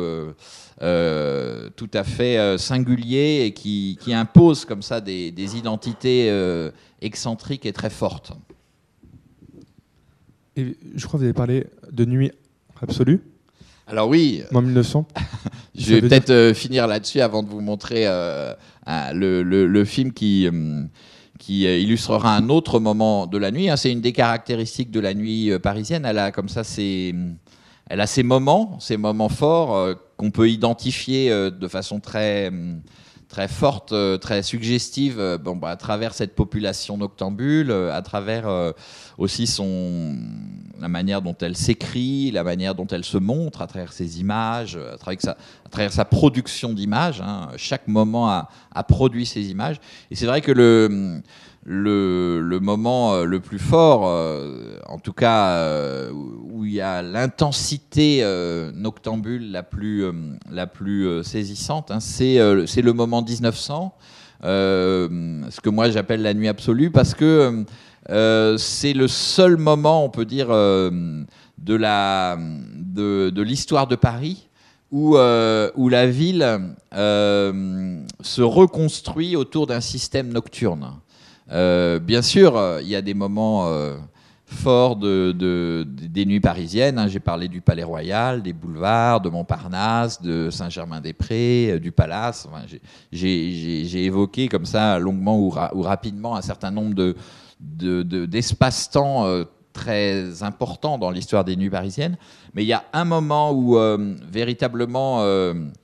euh, tout à fait euh, singuliers et qui, qui, imposent comme ça des, identités euh, excentriques et très fortes. Et je crois que vous avez parlé de nuit absolue. Alors oui. En 1900. [LAUGHS] je vais peut-être finir là-dessus avant de vous montrer le, le, film qui qui illustrera un autre moment de la nuit. Hein. C'est une des caractéristiques de la nuit parisienne. Elle a comme ça ses, elle a ses moments, ces moments forts euh, qu'on peut identifier euh, de façon très, hum, très forte, euh, très suggestive bon, bah, à travers cette population noctambule, à travers aussi son, la manière dont elle s'écrit, la manière dont elle se montre, à travers ses images, à travers sa, production d'images. Hein. Chaque moment a, a, produit ses images. Et c'est vrai que le le, moment euh, le plus fort, euh, en tout cas euh, où il y a l'intensité noctambule la plus, la plus saisissante, hein, c'est le moment 1900, ce que moi j'appelle la nuit absolue, parce que c'est le seul moment, on peut dire, de l'histoire de, de, de Paris où, où la ville se reconstruit autour d'un système nocturne. Euh, bien sûr, euh, il y a des moments euh, forts de, des nuits parisiennes. Hein. J'ai parlé du Palais Royal, des boulevards, de Montparnasse, de Saint-Germain-des-Prés, du Palace. J'ai évoqué comme ça longuement ou, rapidement un certain nombre de, d'espace-temps très importants dans l'histoire des nuits parisiennes. Mais il y a un moment où véritablement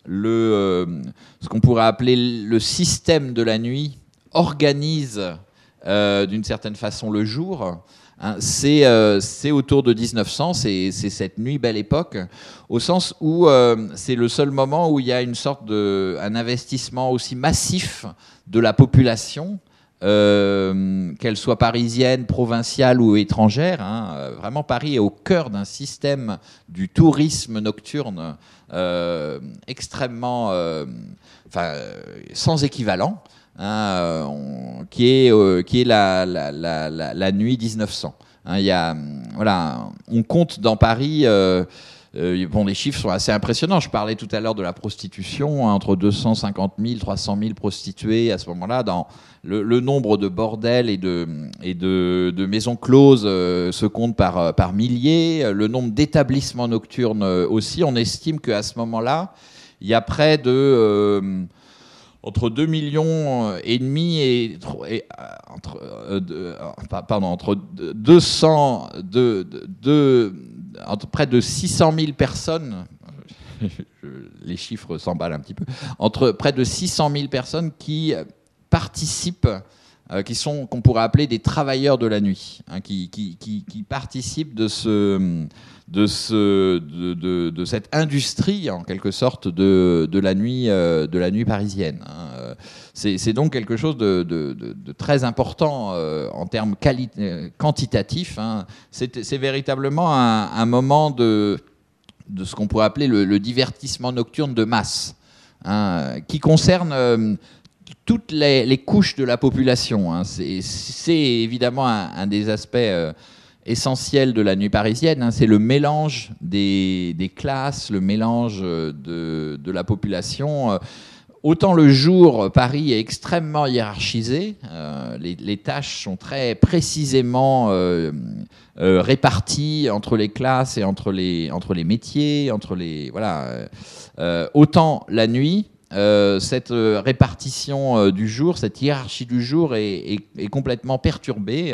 le, ce qu'on pourrait appeler le système de la nuit organise euh, d'une certaine façon le jour. Hein, euh, c'est autour de 1900, c'est cette nuit belle époque, au sens où euh, c'est le seul moment où il y a une sorte de un investissement aussi massif de la population qu'elle soit parisienne, provinciale ou étrangère. Hein. Vraiment, Paris est au cœur d'un système du tourisme nocturne extrêmement, enfin, sans équivalent, hein, qui est, qui est la, la, la, nuit 1900. Hein. Y a, voilà, on compte dans Paris. Euh, bon, les chiffres sont assez impressionnants. Je parlais tout à l'heure de la prostitution, hein, entre 250 000, 300 000 prostituées à ce moment-là. Dans le, nombre de bordels et de, et de, maisons closes euh, se compte par, euh, par milliers. Le nombre d'établissements nocturnes aussi. On estime qu'à ce moment-là, il y a près de entre 2 millions et pardon, entre 200 de, de, entre près de 600 000 personnes, [LAUGHS] les chiffres s'emballent un petit peu, entre près de 600 000 personnes qui participent, euh, qui sont, qu'on pourrait appeler des travailleurs de la nuit, hein, qui, participent de, ce, de, ce, de, de, cette industrie, en quelque sorte, de, de, la, nuit, euh, de la nuit parisienne. Hein. C'est donc quelque chose de, très important euh, en termes quantitatifs. Hein. C'est véritablement un, moment de, de ce qu'on pourrait appeler le, divertissement nocturne de masse, hein, qui concerne euh, toutes les, couches de la population. C'est évidemment un, des aspects euh, essentiels de la nuit parisienne. C'est le mélange des, classes, le mélange de, de la population. Autant le jour, Paris est extrêmement hiérarchisé, euh, les, tâches sont très précisément euh, euh, réparties entre les classes et entre les, entre les métiers, entre les voilà. autant la nuit, cette répartition du jour, cette hiérarchie du jour est, complètement perturbée.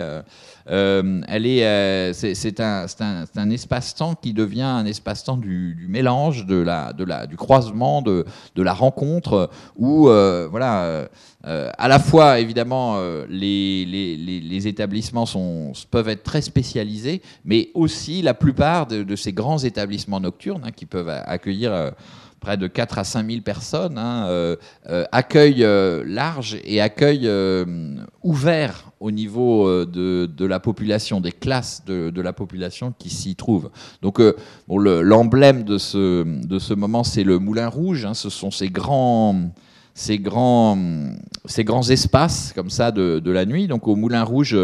Euh, elle est, euh, c'est un, un, un espace-temps qui devient un espace-temps du, mélange, de la, de la, du croisement, de, de la rencontre, où euh, voilà, à la fois évidemment les, les, les, établissements sont, peuvent être très spécialisés, mais aussi la plupart de, de ces grands établissements nocturnes hein, qui peuvent accueillir près de 4 à 5 000 personnes, hein, euh, euh, accueil euh, large et accueil ouvert au niveau de, la population, des classes de, la population qui s'y trouvent. Donc l'emblème de, ce, moment, c'est le Moulin Rouge. Hein, ce sont ces grands ces grands, ces grands espaces comme ça de la nuit. Donc au Moulin Rouge,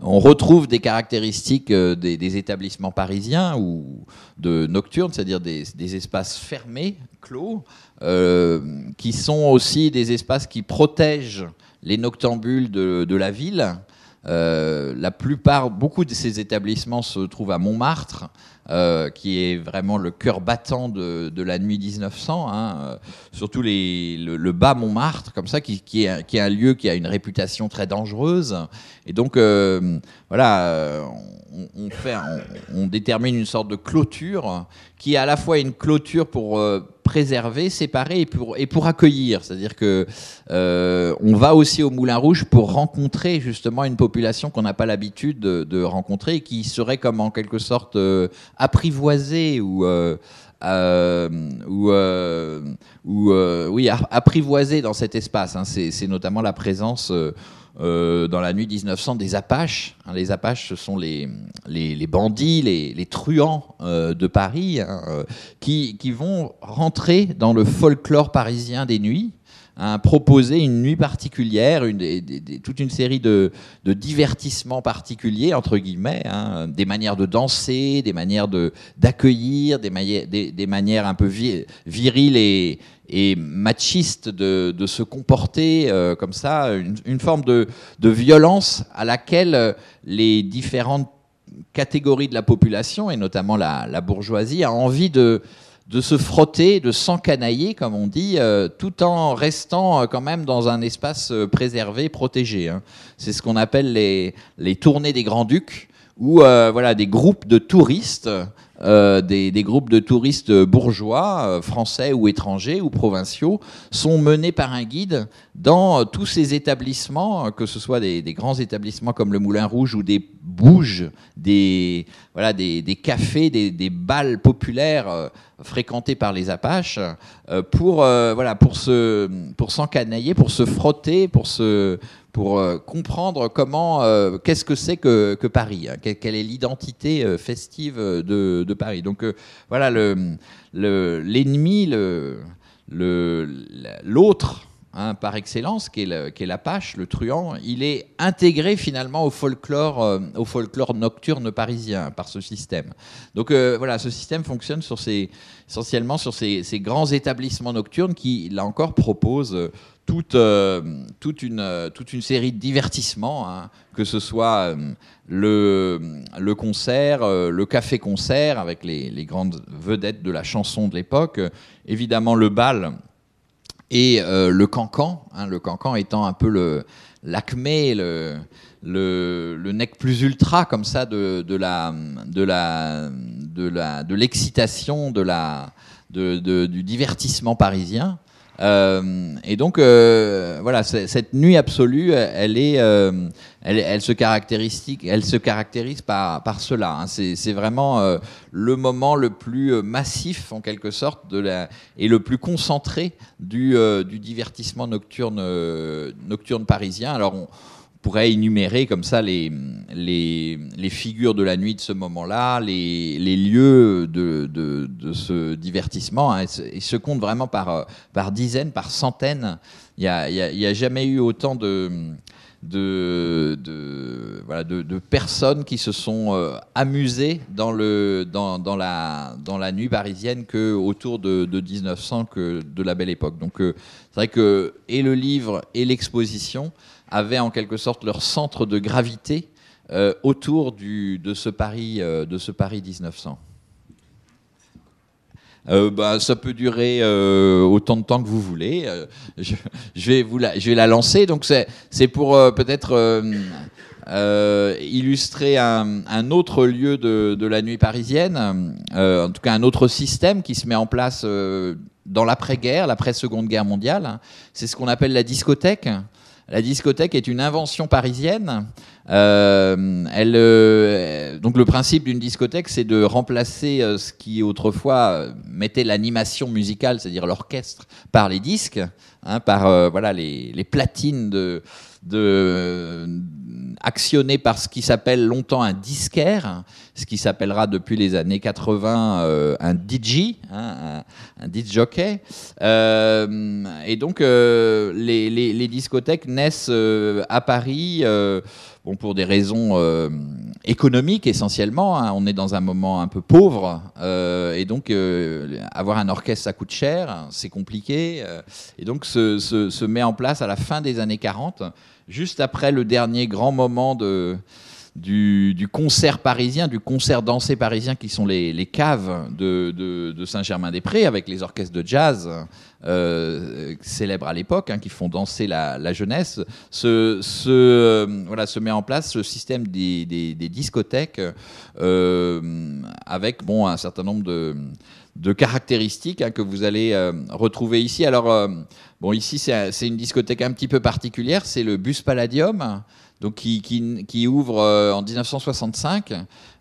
on retrouve des caractéristiques euh, des, établissements parisiens ou de nocturnes, c'est-à-dire des, espaces fermés, clos, euh, qui sont aussi des espaces qui protègent les noctambules de, la ville. Euh, la plupart, beaucoup de ces établissements se trouvent à Montmartre, euh, qui est vraiment le cœur battant de, la nuit 1900, hein, euh, surtout les, le, bas Montmartre, comme ça, qui, qui, est, qui, est, un lieu qui a une réputation très dangereuse. Et donc, euh, voilà, on, fait, on, détermine une sorte de clôture qui est à la fois une clôture pour préserver, séparer et pour, et pour accueillir. C'est-à-dire que on va aussi au Moulin Rouge pour rencontrer justement une population qu'on n'a pas l'habitude de, rencontrer et qui serait comme en quelque sorte apprivoiser ou euh, euh, ou, euh, ou oui, dans cet espace. Hein. C'est notamment la présence dans la nuit 1900 des Apaches. Hein. les Apaches, ce sont les, bandits, les, truands de Paris, hein, qui, qui, vont rentrer dans le folklore parisien des nuits proposer une nuit particulière, toute une série de, divertissements particuliers, entre guillemets, hein, des manières de danser, des manières d'accueillir, des, manières, des, manières un peu viriles et, machistes de, se comporter euh, comme ça, une, forme de, violence à laquelle les différentes catégories de la population, et notamment la, la bourgeoisie, a envie de de se frotter, de s'encanailler, comme on dit, euh, tout en restant euh, quand même dans un espace euh, préservé, protégé. Hein. C'est ce qu'on appelle les, les tournées des grands-ducs, où voilà, des groupes de touristes euh, des, groupes de touristes bourgeois, euh, français ou étrangers ou provinciaux, sont menés par un guide dans tous ces établissements, que ce soit des, grands établissements comme le Moulin Rouge ou des bouges, des, voilà, des, cafés, des, balles populaires euh, fréquentés par les Apaches, pour, voilà, pour, se, pour s'encanailler, pour se frotter, pour se pour euh, comprendre comment, euh, qu'est-ce que c'est que, Paris, hein, quelle, est l'identité euh, festive de, Paris. Donc voilà, l'ennemi, le, l'autre. Hein, par excellence, qui est, l'Apache, le truand, il est intégré finalement au folklore, au folklore nocturne parisien par ce système. Donc voilà, ce système fonctionne sur ces, essentiellement sur ces, ces, grands établissements nocturnes qui, là encore, proposent toute, euh, toute, une, euh, toute une série de divertissements, hein, que ce soit euh, le, le concert, le café-concert avec les, les, grandes vedettes de la chanson de l'époque, évidemment le bal et le cancan, hein, le cancan étant un peu le l'acmé, le, le, le, nec plus ultra comme ça de, de la de la de la de l'excitation la de, de, du divertissement parisien euh, et donc, euh, voilà, cette nuit absolue, elle, est, euh, elle, se caractérise, elle se caractérise par, par cela. Hein. C'est vraiment le moment le plus massif, en quelque sorte, de la, et le plus concentré du, du divertissement nocturne, nocturne parisien. Alors, pourrait énumérer comme ça les, les, les, figures de la nuit de ce moment-là, les, les, lieux de, de, de, ce divertissement. Hein, et se compte vraiment par, par dizaines, par centaines. Il n'y a, a, jamais eu autant de, de, de, voilà, de, de, personnes qui se sont euh, amusées dans, le, dans, dans, la, dans la nuit parisienne que autour de, de 1900 que de la belle époque. Donc euh, c'est vrai que et le livre et l'exposition avaient en quelque sorte leur centre de gravité euh, autour de, ce Paris, euh, de ce Paris 1900. Euh, bah, ça peut durer autant de temps que vous voulez. Je, vais la, lancer. Donc c'est pour peut-être illustrer un, autre lieu de la nuit parisienne, en tout cas un autre système qui se met en place dans l'après-guerre, l'après-seconde guerre mondiale. C'est ce qu'on appelle la discothèque. La discothèque est une invention parisienne. Euh, elle, euh, donc le principe d'une discothèque, c'est de remplacer euh, ce qui autrefois mettait l'animation musicale, c'est-à-dire l'orchestre, par les disques, hein, par voilà les, platines de, de actionné par ce qui s'appelle longtemps un disquaire, ce qui s'appellera depuis les années 80 euh, un DJ, hein, un, un jockey. Euh, et donc euh, les, discothèques naissent à Paris. Bon, pour des raisons économiques essentiellement, hein. on est dans un moment un peu pauvre et donc avoir un orchestre ça coûte cher, c'est compliqué et donc se, met en place à la fin des années 40 juste après le dernier grand moment de, du, concert parisien, du concert dansé parisien, qui sont les, caves de, Saint-Germain-des-Prés, avec les orchestres de jazz euh, célèbres à l'époque, hein, qui font danser la, jeunesse, se, euh, voilà, se met en place ce système des, discothèques euh, avec bon, un certain nombre de caractéristiques hein, que vous allez retrouver ici. Alors, bon, ici, c'est une discothèque un petit peu particulière, c'est le Bus Palladium, donc qui, qui, ouvre euh, en 1965.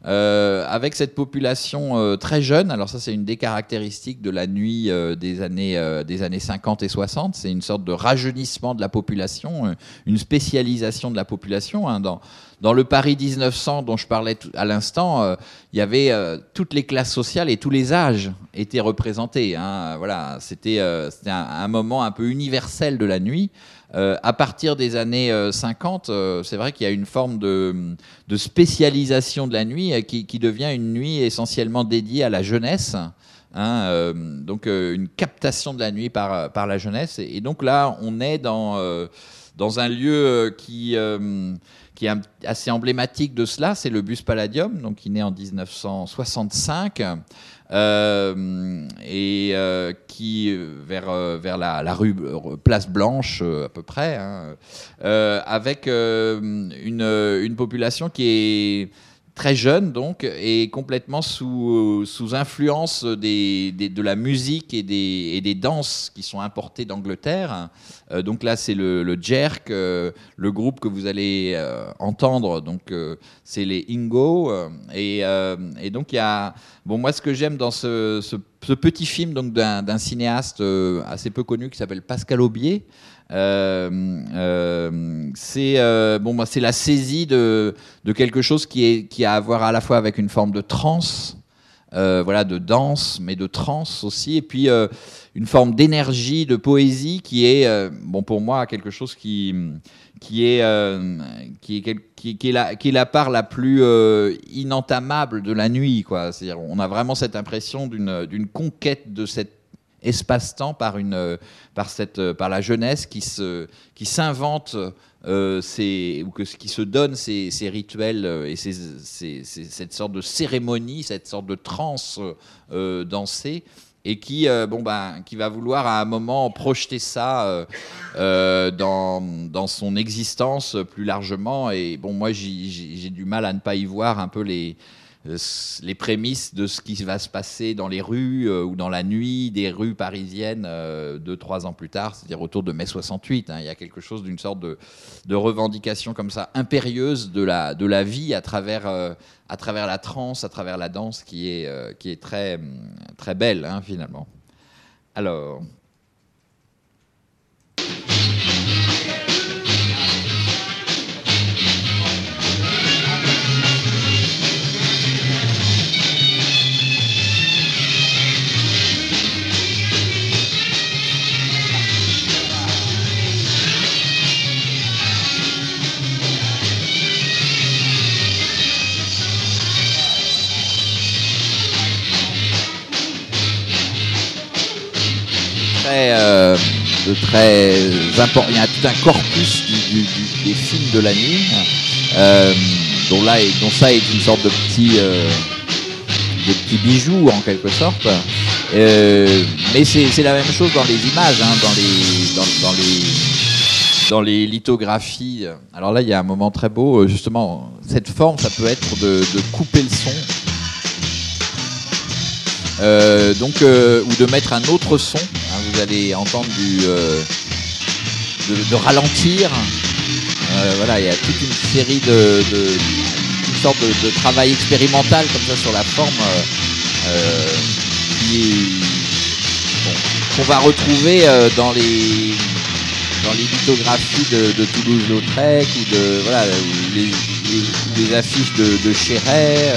Euh, avec cette population euh, très jeune, alors ça c'est une des caractéristiques de la nuit euh, des, années, des années 50 et 60, c'est une sorte de rajeunissement de la population, une spécialisation de la population. Hein. Dans, dans le Paris 1900 dont je parlais à l'instant, il y avait toutes les classes sociales et tous les âges étaient représentés. Hein. Voilà, c'était un, un, moment un peu universel de la nuit. Euh, à partir des années 50, euh, euh, c'est vrai qu'il y a une forme de, spécialisation de la nuit qui, devient une nuit essentiellement dédiée à la jeunesse. Hein, donc une captation de la nuit par, la jeunesse. Et, donc là, on est dans, un lieu qui, qui est assez emblématique de cela, c'est le Bus Palladium, donc qui naît en 1965. Euh, et euh, qui vers euh, vers la, la, rue Place Blanche à peu près, hein, avec une, une population qui est très jeune donc, et complètement sous, sous influence de la musique et des, et des danses qui sont importées d'Angleterre. Euh, donc là, c'est le, le, Jerk, euh, le groupe que vous allez euh, entendre. Donc c'est les Ingo. Et, et, donc il y a, bon moi ce que j'aime dans ce, ce, ce, petit film donc d'un cinéaste assez peu connu qui s'appelle Pascal Aubier. Euh, euh, c'est euh, bon, la saisie de, quelque chose qui, est, qui a à voir à la fois avec une forme de trance, voilà, de danse, mais de trance aussi, et puis une forme d'énergie, de poésie qui est, bon, pour moi, quelque chose qui qui est, qui, est, la, qui est la part la plus inentamable de la nuit. Quoi. On a vraiment cette impression d'une conquête de cette espace-temps par, une, euh, par, cette, euh, par la jeunesse qui, se, qui s'invente euh, ou que, qui se donne ces, rituels et cette sorte de cérémonie, cette sorte de transe dansée et qui, bon, ben, qui va vouloir à un moment projeter ça dans, dans son existence plus largement. Et bon, moi, j'ai du mal à ne pas y voir un peu les, les prémices de ce qui va se passer dans les rues euh, ou dans la nuit des rues parisiennes euh, deux, trois ans plus tard, c'est-à-dire autour de mai 68. Hein. il y a quelque chose d'une sorte de, revendication comme ça, impérieuse de la, de la vie à travers, à travers la transe, à travers la danse, qui est, qui est très, très belle hein, finalement. Alors. Euh, de très important. Il y a tout un corpus des films de la nuit, euh, dont, là, dont ça est une sorte de petit, euh, de petit bijou en quelque sorte. mais c'est la même chose dans les images, hein, dans, les, dans, les, dans les lithographies. Alors là, il y a un moment très beau, justement, cette forme, ça peut être de couper le son euh, donc, euh, ou de mettre un autre son. Hein, vous allez entendre du, euh, de, ralentir. voilà, il y a toute une série de, une sorte de, travail expérimental comme ça sur la forme qu'on va retrouver dans les dans les lithographies de, Toulouse-Lautrec ou de voilà les, affiches de, de Chéret.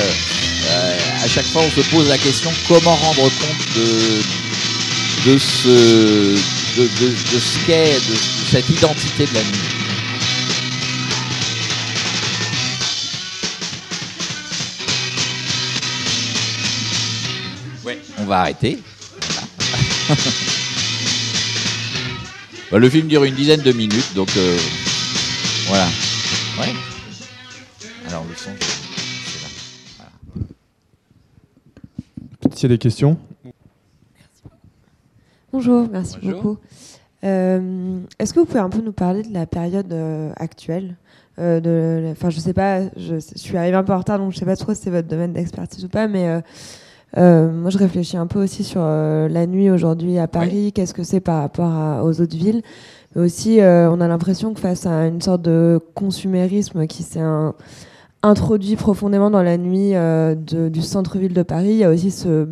À chaque fois, on se pose la question comment rendre compte de, de ce, de, de, ce qu'est, de, cette identité de la nuit. On va arrêter. [LAUGHS] Bah, le film dure une dizaine de minutes, donc euh, voilà. Ouais. S'il y a des questions. Bonjour, merci beaucoup. Euh, est-ce que vous pouvez un peu nous parler de la période euh, actuelle euh, de, Enfin, je sais pas, je, suis arrivée un peu en retard, donc je sais pas trop si c'est votre domaine d'expertise ou pas, mais moi je réfléchis un peu aussi sur la nuit aujourd'hui à Paris. Qu'est-ce que c'est par rapport aux autres villes Mais aussi, on a l'impression que face à une sorte de consumérisme qui s'est un introduit profondément dans la nuit euh, du centre-ville de Paris. Il y a aussi ce,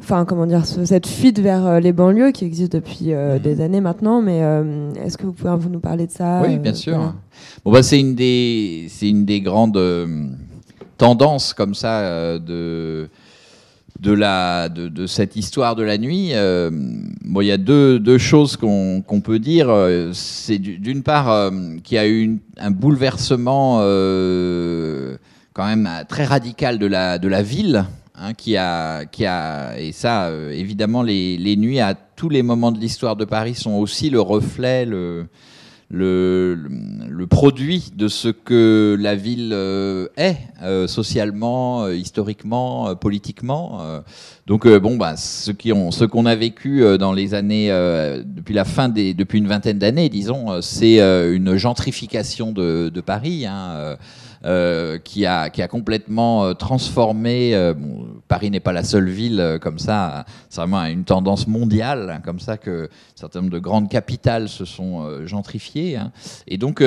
enfin comment dire, cette fuite vers euh, les banlieues qui existe depuis euh, mhm. des années maintenant. Mais est-ce que vous pouvez vous nous parler de ça Oui, bien sûr. Bon bah c'est une des, c'est une des grandes tendances comme ça de de, la, de, cette histoire de la nuit, euh, il y a deux, deux choses qu'on peut dire. C'est d'une part euh, qu'il y a eu un bouleversement euh, quand même très radical de la, de la ville, hein, qui, a, qui a, et ça, évidemment, les, les nuits à tous les moments de l'histoire de Paris sont aussi le reflet, le, le, le, produit de ce que la ville euh, est euh, socialement, euh, historiquement, politiquement. donc bon, bah, ce qui ont, ce qu'on a vécu dans les années depuis la fin des, depuis une vingtaine d'années, disons, c'est une gentrification de, de Paris. Hein, qui, a, qui a complètement transformé. Paris n'est pas la seule ville comme ça, c'est vraiment une tendance mondiale, hein, comme ça que un certain nombre de grandes capitales se sont gentrifiées. Hein. Et donc,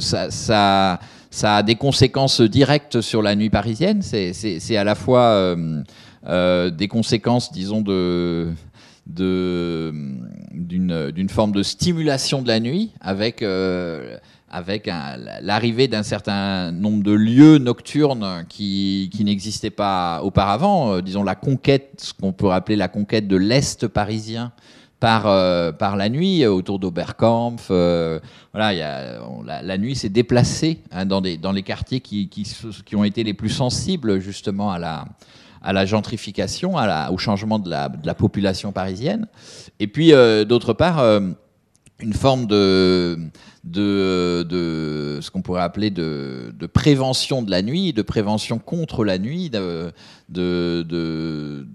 ça, a des conséquences directes sur la nuit parisienne. C'est à la fois euh, euh, des conséquences, disons, de d'une forme de stimulation de la nuit avec euh, avec l'arrivée d'un certain nombre de lieux nocturnes qui, qui n'existaient pas auparavant, disons la conquête, ce qu'on peut appeler la conquête de l'Est parisien par, euh, par la nuit euh, autour d'Oberkampf. Euh, voilà, la, nuit s'est déplacée hein, dans, les quartiers qui, qui, ont été les plus sensibles justement à la, à la gentrification, au changement de la population parisienne. Et puis, d'autre part, une forme de, de, de ce qu'on pourrait appeler de, de, prévention de la nuit, de prévention contre la nuit, de, de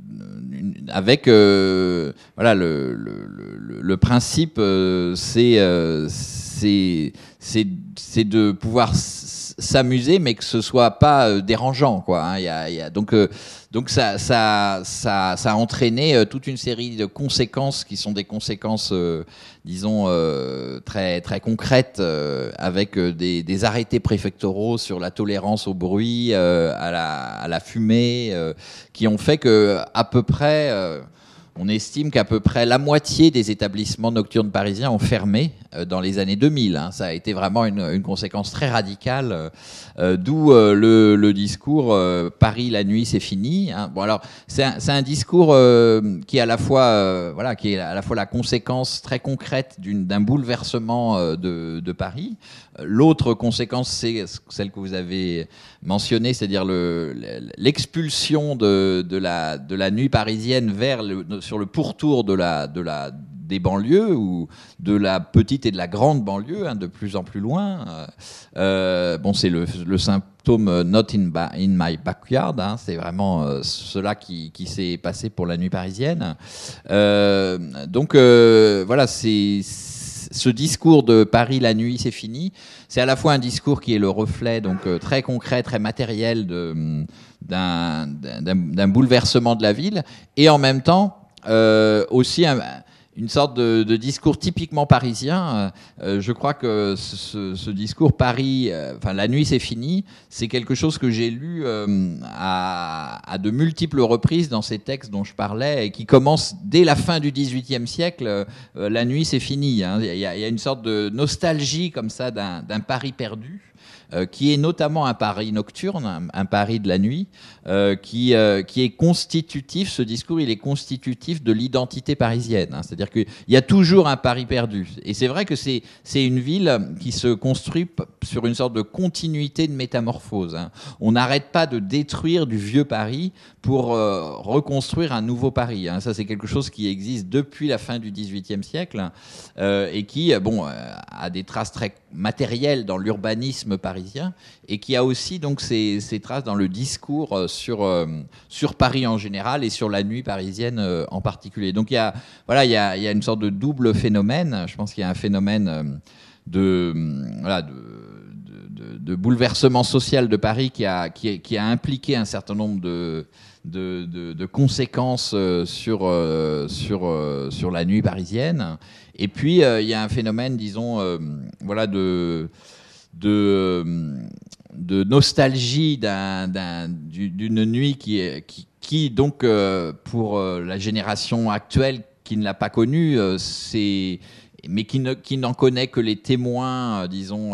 avec euh, voilà le, le, le, principe euh, euh, c'est c'est de pouvoir s'amuser mais que ce soit pas dérangeant quoi hein. y a, y a, donc donc ça, ça, ça, ça, a entraîné euh, toute une série de conséquences qui sont des conséquences, euh, disons, euh, très, très concrètes, avec des, des, arrêtés préfectoraux sur la tolérance au bruit, à, la, à la fumée, qui ont fait que à peu près on estime qu'à peu près la moitié des établissements nocturnes parisiens ont fermé euh, dans les années 2000. Hein. Ça a été vraiment une, conséquence très radicale, euh, euh, d'où le, discours Paris la nuit c'est fini. Hein. Bon alors c'est un, discours qui est à la fois voilà qui est à la fois la conséquence très concrète d'un bouleversement de, Paris. L'autre conséquence c'est celle que vous avez mentionnée, c'est-à-dire l'expulsion de, la, nuit parisienne vers le, sur le pourtour des banlieues ou de la petite et de la grande banlieue, hein, de plus en plus loin. Euh, euh, bon, c'est le, symptôme not in, in my backyard. Hein, c'est vraiment euh, cela qui, s'est passé pour la nuit parisienne. donc voilà, ce discours de Paris la nuit, c'est fini. C'est à la fois un discours qui est le reflet donc très concret, très matériel d'un bouleversement de la ville, et en même temps euh, aussi un, une sorte de, de, discours typiquement parisien. Euh, je crois que ce, ce discours Paris, euh, enfin la nuit c'est fini, c'est quelque chose que j'ai lu euh, à, à, de multiples reprises dans ces textes dont je parlais et qui commence dès la fin du XVIIIe siècle. la nuit c'est fini. Hein. Il y, a une sorte de nostalgie comme ça d'un Paris perdu. Euh, qui est notamment un Paris nocturne, un, Paris de la nuit, euh, qui, euh, qui est constitutif, ce discours, il est constitutif de l'identité parisienne. Hein. C'est-à-dire qu'il y a toujours un Paris perdu. Et c'est vrai que c'est une ville qui se construit sur une sorte de continuité de métamorphose. Hein. On n'arrête pas de détruire du vieux Paris pour reconstruire un nouveau Paris. Hein. Ça, c'est quelque chose qui existe depuis la fin du XVIIIe siècle et qui, bon, a des traces très matérielles dans l'urbanisme parisien et qui a aussi donc ses, traces dans le discours euh, sur, euh, sur Paris en général et sur la nuit parisienne euh, en particulier. Donc il y a, voilà, il y a, y a une sorte de double phénomène. Je pense qu'il y a un phénomène de, voilà, de, de, bouleversement social de Paris qui a, qui, a impliqué un certain nombre de, de, de, conséquences sur, sur, sur la nuit parisienne. Et puis, il y a un phénomène, disons, voilà, de, de, de nostalgie d'une nuit qui, donc, euh, pour euh, la génération actuelle qui ne l'a pas connue, euh, c'est mais qui n'en connaît que les témoins, disons,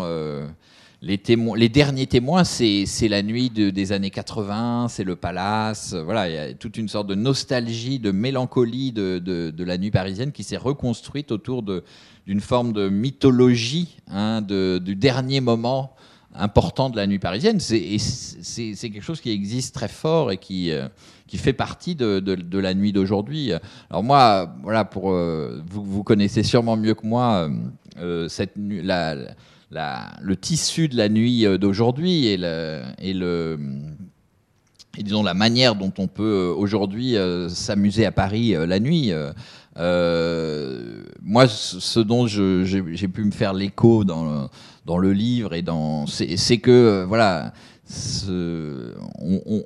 les, derniers témoins, c'est la nuit de, des années 80, c'est le palace. Voilà, il y a toute une sorte de nostalgie, de mélancolie de, la nuit parisienne qui s'est reconstruite autour d'une forme de mythologie hein, du dernier moment important de la nuit parisienne. C'est quelque chose qui existe très fort et qui, euh, fait partie de, la nuit d'aujourd'hui. Alors moi, voilà, pour euh, vous, vous connaissez sûrement mieux que moi euh, cette la, le tissu de la nuit d'aujourd'hui et le, et le et disons la manière dont on peut aujourd'hui s'amuser à Paris la nuit. moi, ce dont j'ai pu me faire l'écho dans, dans le livre et dans, c'est que voilà, on,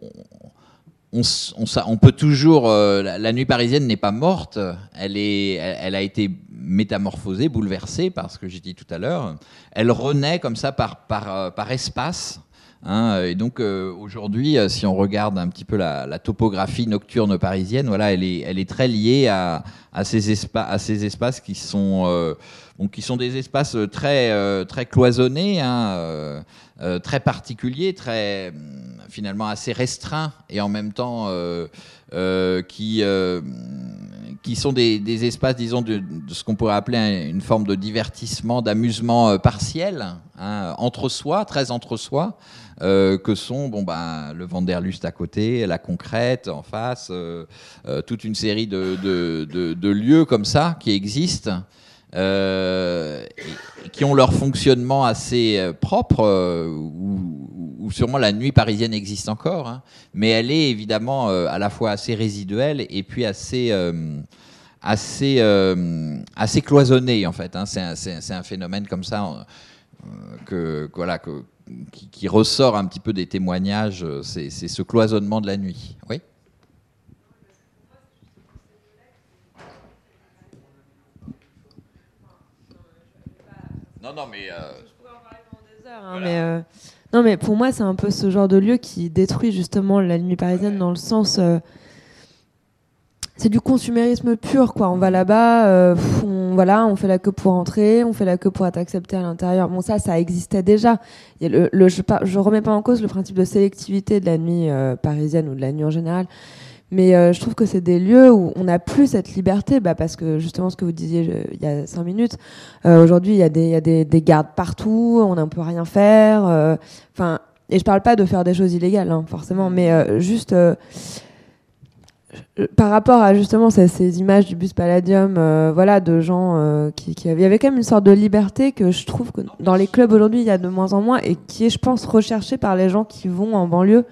peut toujours. Euh, la, nuit parisienne n'est pas morte. Elle, a été métamorphosée, bouleversée par ce que j'ai dit tout à l'heure. Elle renaît comme ça par, euh, espace. Hein. et donc euh, aujourd'hui, si on regarde un petit peu la, topographie nocturne parisienne, voilà, elle est, très liée à, ces, espaces qui sont, des espaces très, très cloisonnés. Hein, euh, très particulier, très hum, finalement assez restreint et en même temps euh, euh, qui qui sont des, espaces, disons, de, ce qu'on pourrait appeler une forme de divertissement, d'amusement partiel, hein, entre soi, très entre soi, que sont bon, bah, le Vanderlust à côté, la concrète en face, toute une série de, de, lieux comme ça qui existent euh, qui ont leur fonctionnement assez euh, propre, euh, où, sûrement la nuit parisienne existe encore, hein. mais elle est évidemment à la fois assez résiduelle et puis assez assez, assez cloisonnée en fait. Hein. C'est un, phénomène comme ça que, voilà, qui, qui, ressort un petit peu des témoignages. C'est ce cloisonnement de la nuit. Oui? Non, non, mais. Euh, hein, mais euh, non, mais pour moi, c'est un peu ce genre de lieu qui détruit justement la nuit parisienne dans le sens. Euh, c'est du consumérisme pur, quoi. On va là-bas, on, voilà, on fait la queue pour entrer, on fait la queue pour être accepté à l'intérieur. Bon, ça, ça existait déjà. le, je, je remets pas en cause le principe de sélectivité de la nuit parisienne ou de la nuit en général. Mais euh, je trouve que c'est des lieux où on n'a plus cette liberté, bah, parce que justement ce que vous disiez il y a cinq minutes, euh, aujourd'hui il y a, des, gardes partout, on ne peut rien faire. Euh, enfin, et je parle pas de faire des choses illégales, hein, forcément, mais juste par rapport à justement ces, images du bus Palladium, voilà, de gens qui, qui il y avait quand même une sorte de liberté que je trouve que dans les clubs aujourd'hui il y a de moins en moins et qui est, je pense, recherchée par les gens qui vont en banlieue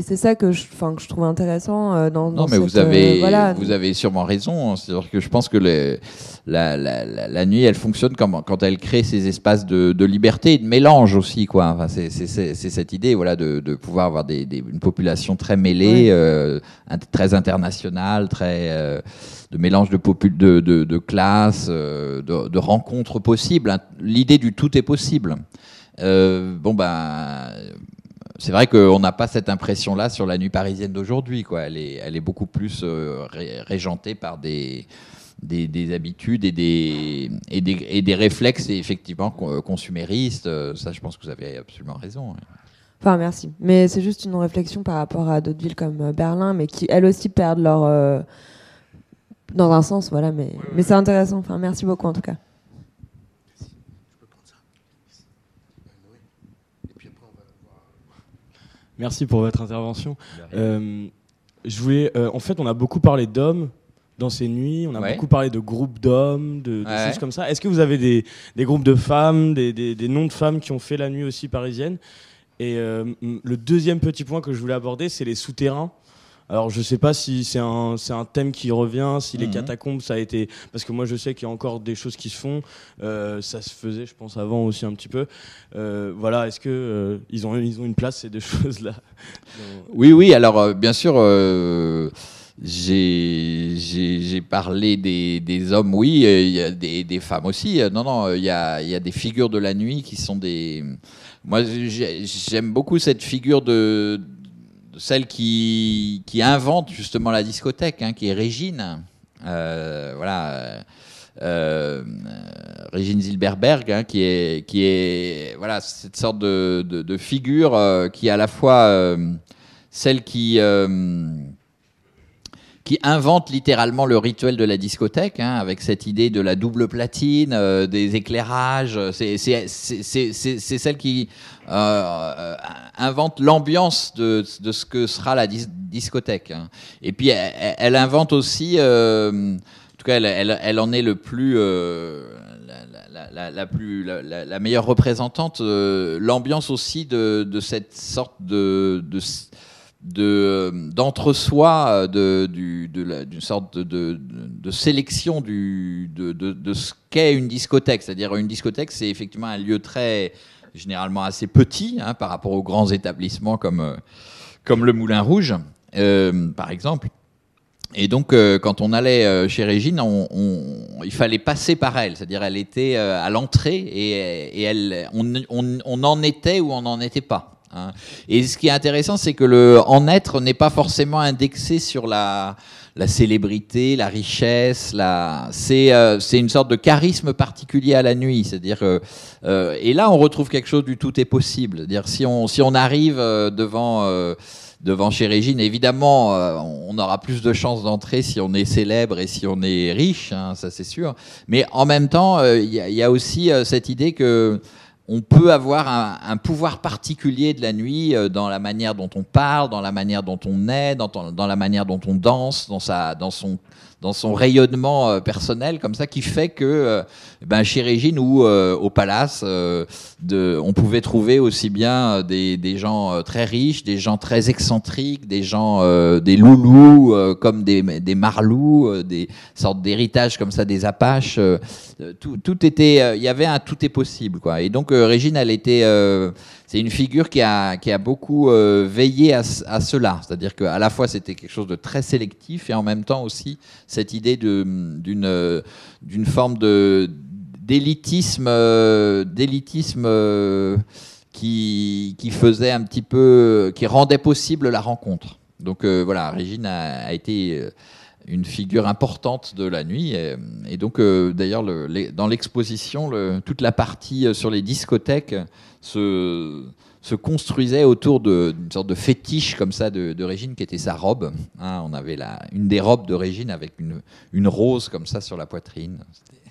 et c'est ça que je, que je trouve intéressant euh, dans, Non, mais vous avez, euh, vous avez sûrement raison. C'est-à-dire que je pense que la, la, la, nuit, elle fonctionne comme, quand elle crée ces espaces de, de liberté et de mélange aussi. Quoi. Enfin, c'est, cette idée voilà, de, de pouvoir avoir des, des, une population très mêlée, euh, très internationale, très, de mélange de, de, de, de classes, de, de rencontres possibles. L'idée du tout est possible. bon, ben c'est vrai qu'on n'a pas cette impression-là sur la nuit parisienne d'aujourd'hui. Quoi. Elle, est, elle est beaucoup plus euh, régentée par des, des, habitudes et des, et des, et des réflexes effectivement consuméristes. Euh, ça, je pense que vous avez absolument raison. Enfin, merci. Mais c'est juste une réflexion par rapport à d'autres villes comme euh, Berlin, mais qui, elles aussi, perdent leur... dans un sens, voilà. Mais, mais c'est intéressant. Enfin, merci beaucoup, en tout cas. Merci pour votre intervention. Euh, je voulais, euh, en fait, on a beaucoup parlé d'hommes dans ces nuits, on a beaucoup parlé de groupes d'hommes, de, choses comme ça. Est-ce que vous avez des, groupes de femmes, des, des, noms de femmes qui ont fait la nuit aussi parisienne? Et euh, le deuxième petit point que je voulais aborder, c'est les souterrains. Alors je sais pas si c'est un, un thème qui revient, si les mhm. catacombes ça a été parce que moi je sais qu'il y a encore des choses qui se font, euh, ça se faisait je pense avant aussi un petit peu. Euh, voilà, est-ce que euh, ils ont ils ont une place ces deux [LAUGHS] choses là Oui oui, alors bien sûr. J'ai parlé des, des, hommes, oui, il y a des, des, femmes aussi. Non, non, il y a, y a des figures de la nuit qui sont des. Moi, j'aime beaucoup cette figure de, celle qui, invente justement la discothèque, hein, qui est Régine. Euh, voilà. Euh, Régine Zilberberg, hein, qui est, voilà, cette sorte de, figure euh, qui est à la fois celle qui qui invente littéralement le rituel de la discothèque, hein, avec cette idée de la double platine, euh, des éclairages. C'est celle qui euh, euh, invente l'ambiance de, ce que sera la discothèque. Hein. Et puis elle, invente aussi, en tout cas, elle, en est le plus. La, plus, la, meilleure représentante, l'ambiance aussi de, cette sorte de d'entre-soi d'une sorte de, de, sélection du, de, ce qu'est une discothèque. C'est-à-dire une discothèque, c'est effectivement un lieu très généralement assez petit hein, par rapport aux grands établissements comme, comme le Moulin Rouge, par exemple. Et donc, euh, quand on allait euh, chez Régine, il fallait passer par elle, c'est-à-dire elle était euh, à l'entrée et, et, elle, on, on, en était ou on n'en était pas. Hein. Et ce qui est intéressant, c'est que le en être n'est pas forcément indexé sur la, la célébrité, la richesse. La... C'est c'est une sorte de charisme particulier à la nuit, c'est-à-dire et là on retrouve quelque chose du tout est possible. C'est-à-dire si on si on arrive devant devant chez Régine. Évidemment, euh, on aura plus de chances d'entrer si on est célèbre et si on est riche, hein, ça c'est sûr. Mais en même temps, euh, il y, a aussi euh, cette idée que on peut avoir un, pouvoir particulier de la nuit dans la manière dont on parle, dans la manière dont on est, dans, dans la manière dont on danse, dans, sa, dans son dans son rayonnement euh, personnel comme ça qui fait que euh, ben, chez Régine ou euh, au Palace, de, on pouvait trouver aussi bien des, des, gens très riches, des gens très excentriques, des gens, des loulous comme des, des marlous, des sortes d'héritages comme ça des Apaches. tout, tout était, il y avait un tout est possible quoi. Et donc Régine, elle était c'est une figure qui a, qui a beaucoup euh, veillé à, cela. C'est-à-dire qu'à la fois, c'était quelque chose de très sélectif et en même temps aussi cette idée d'une euh, forme d'élitisme euh, d'élitisme qui, qui faisait un petit peu qui rendait possible la rencontre. Donc voilà, Régine a, été une figure importante de la nuit. Et, donc, d'ailleurs, dans l'exposition, toute la partie sur les discothèques se, construisait autour d'une sorte de fétiche comme ça de, Régine qui était sa robe. Hein, on avait la, une des robes de Régine avec une, rose comme ça sur la poitrine.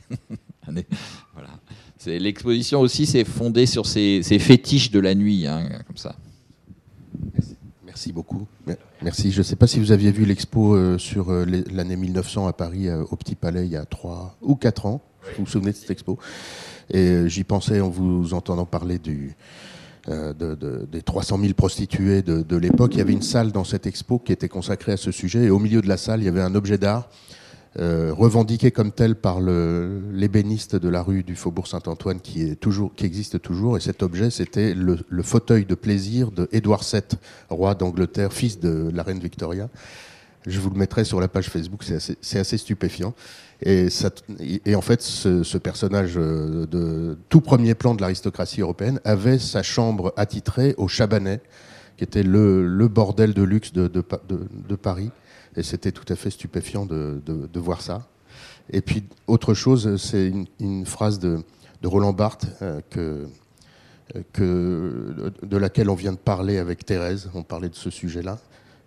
[LAUGHS] voilà. L'exposition aussi s'est fondée sur ces, fétiches de la nuit, hein, comme ça. Beaucoup. Merci. Je ne sais pas si vous aviez vu l'expo euh, sur euh, l'année 1900 à Paris, euh, au Petit Palais, il y a 3 ou 4 ans. Vous vous souvenez de cette expo? Et j'y pensais en vous entendant parler des 300 000 prostituées de, de l'époque. Il y avait une salle dans cette expo qui était consacrée à ce sujet. Et au milieu de la salle, il y avait un objet d'art euh, revendiqué comme tel par l'ébéniste de la rue du Faubourg Saint-Antoine qui, qui existe toujours. Et cet objet, c'était le, le, fauteuil de plaisir de Édouard VII, roi d'Angleterre, fils de la reine Victoria. Je vous le mettrai sur la page Facebook, c'est assez, assez, stupéfiant. Et, ça, et, en fait, ce, ce, personnage euh, de tout premier plan de l'aristocratie européenne avait sa chambre attitrée au Chabanais, qui était le, le bordel de luxe de, de, de Paris. Et c'était tout à fait stupéfiant de, voir ça. Et puis, autre chose, c'est une, phrase de, Roland Barthes euh, que, que, de laquelle on vient de parler avec Thérèse. On parlait de ce sujet-là.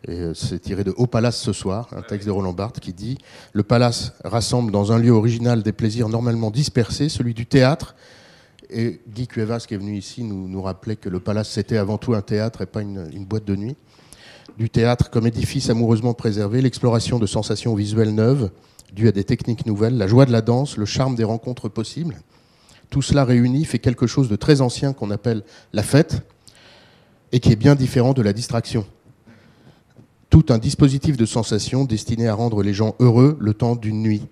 Et euh, c'est tiré de Au Palace ce soir, un texte de Roland Barthes qui dit Le Palace rassemble dans un lieu original des plaisirs normalement dispersés, celui du théâtre. Et Guy Cuevas, qui est venu ici, nous, rappelait que le Palace, c'était avant tout un théâtre et pas une boîte de nuit. Du théâtre comme édifice amoureusement préservé, l'exploration de sensations visuelles neuves, dues à des techniques nouvelles, la joie de la danse, le charme des rencontres possibles. Tout cela réuni fait quelque chose de très ancien qu'on appelle la fête et qui est bien différent de la distraction tout un dispositif de sensations destiné à rendre les gens heureux le temps d'une nuit.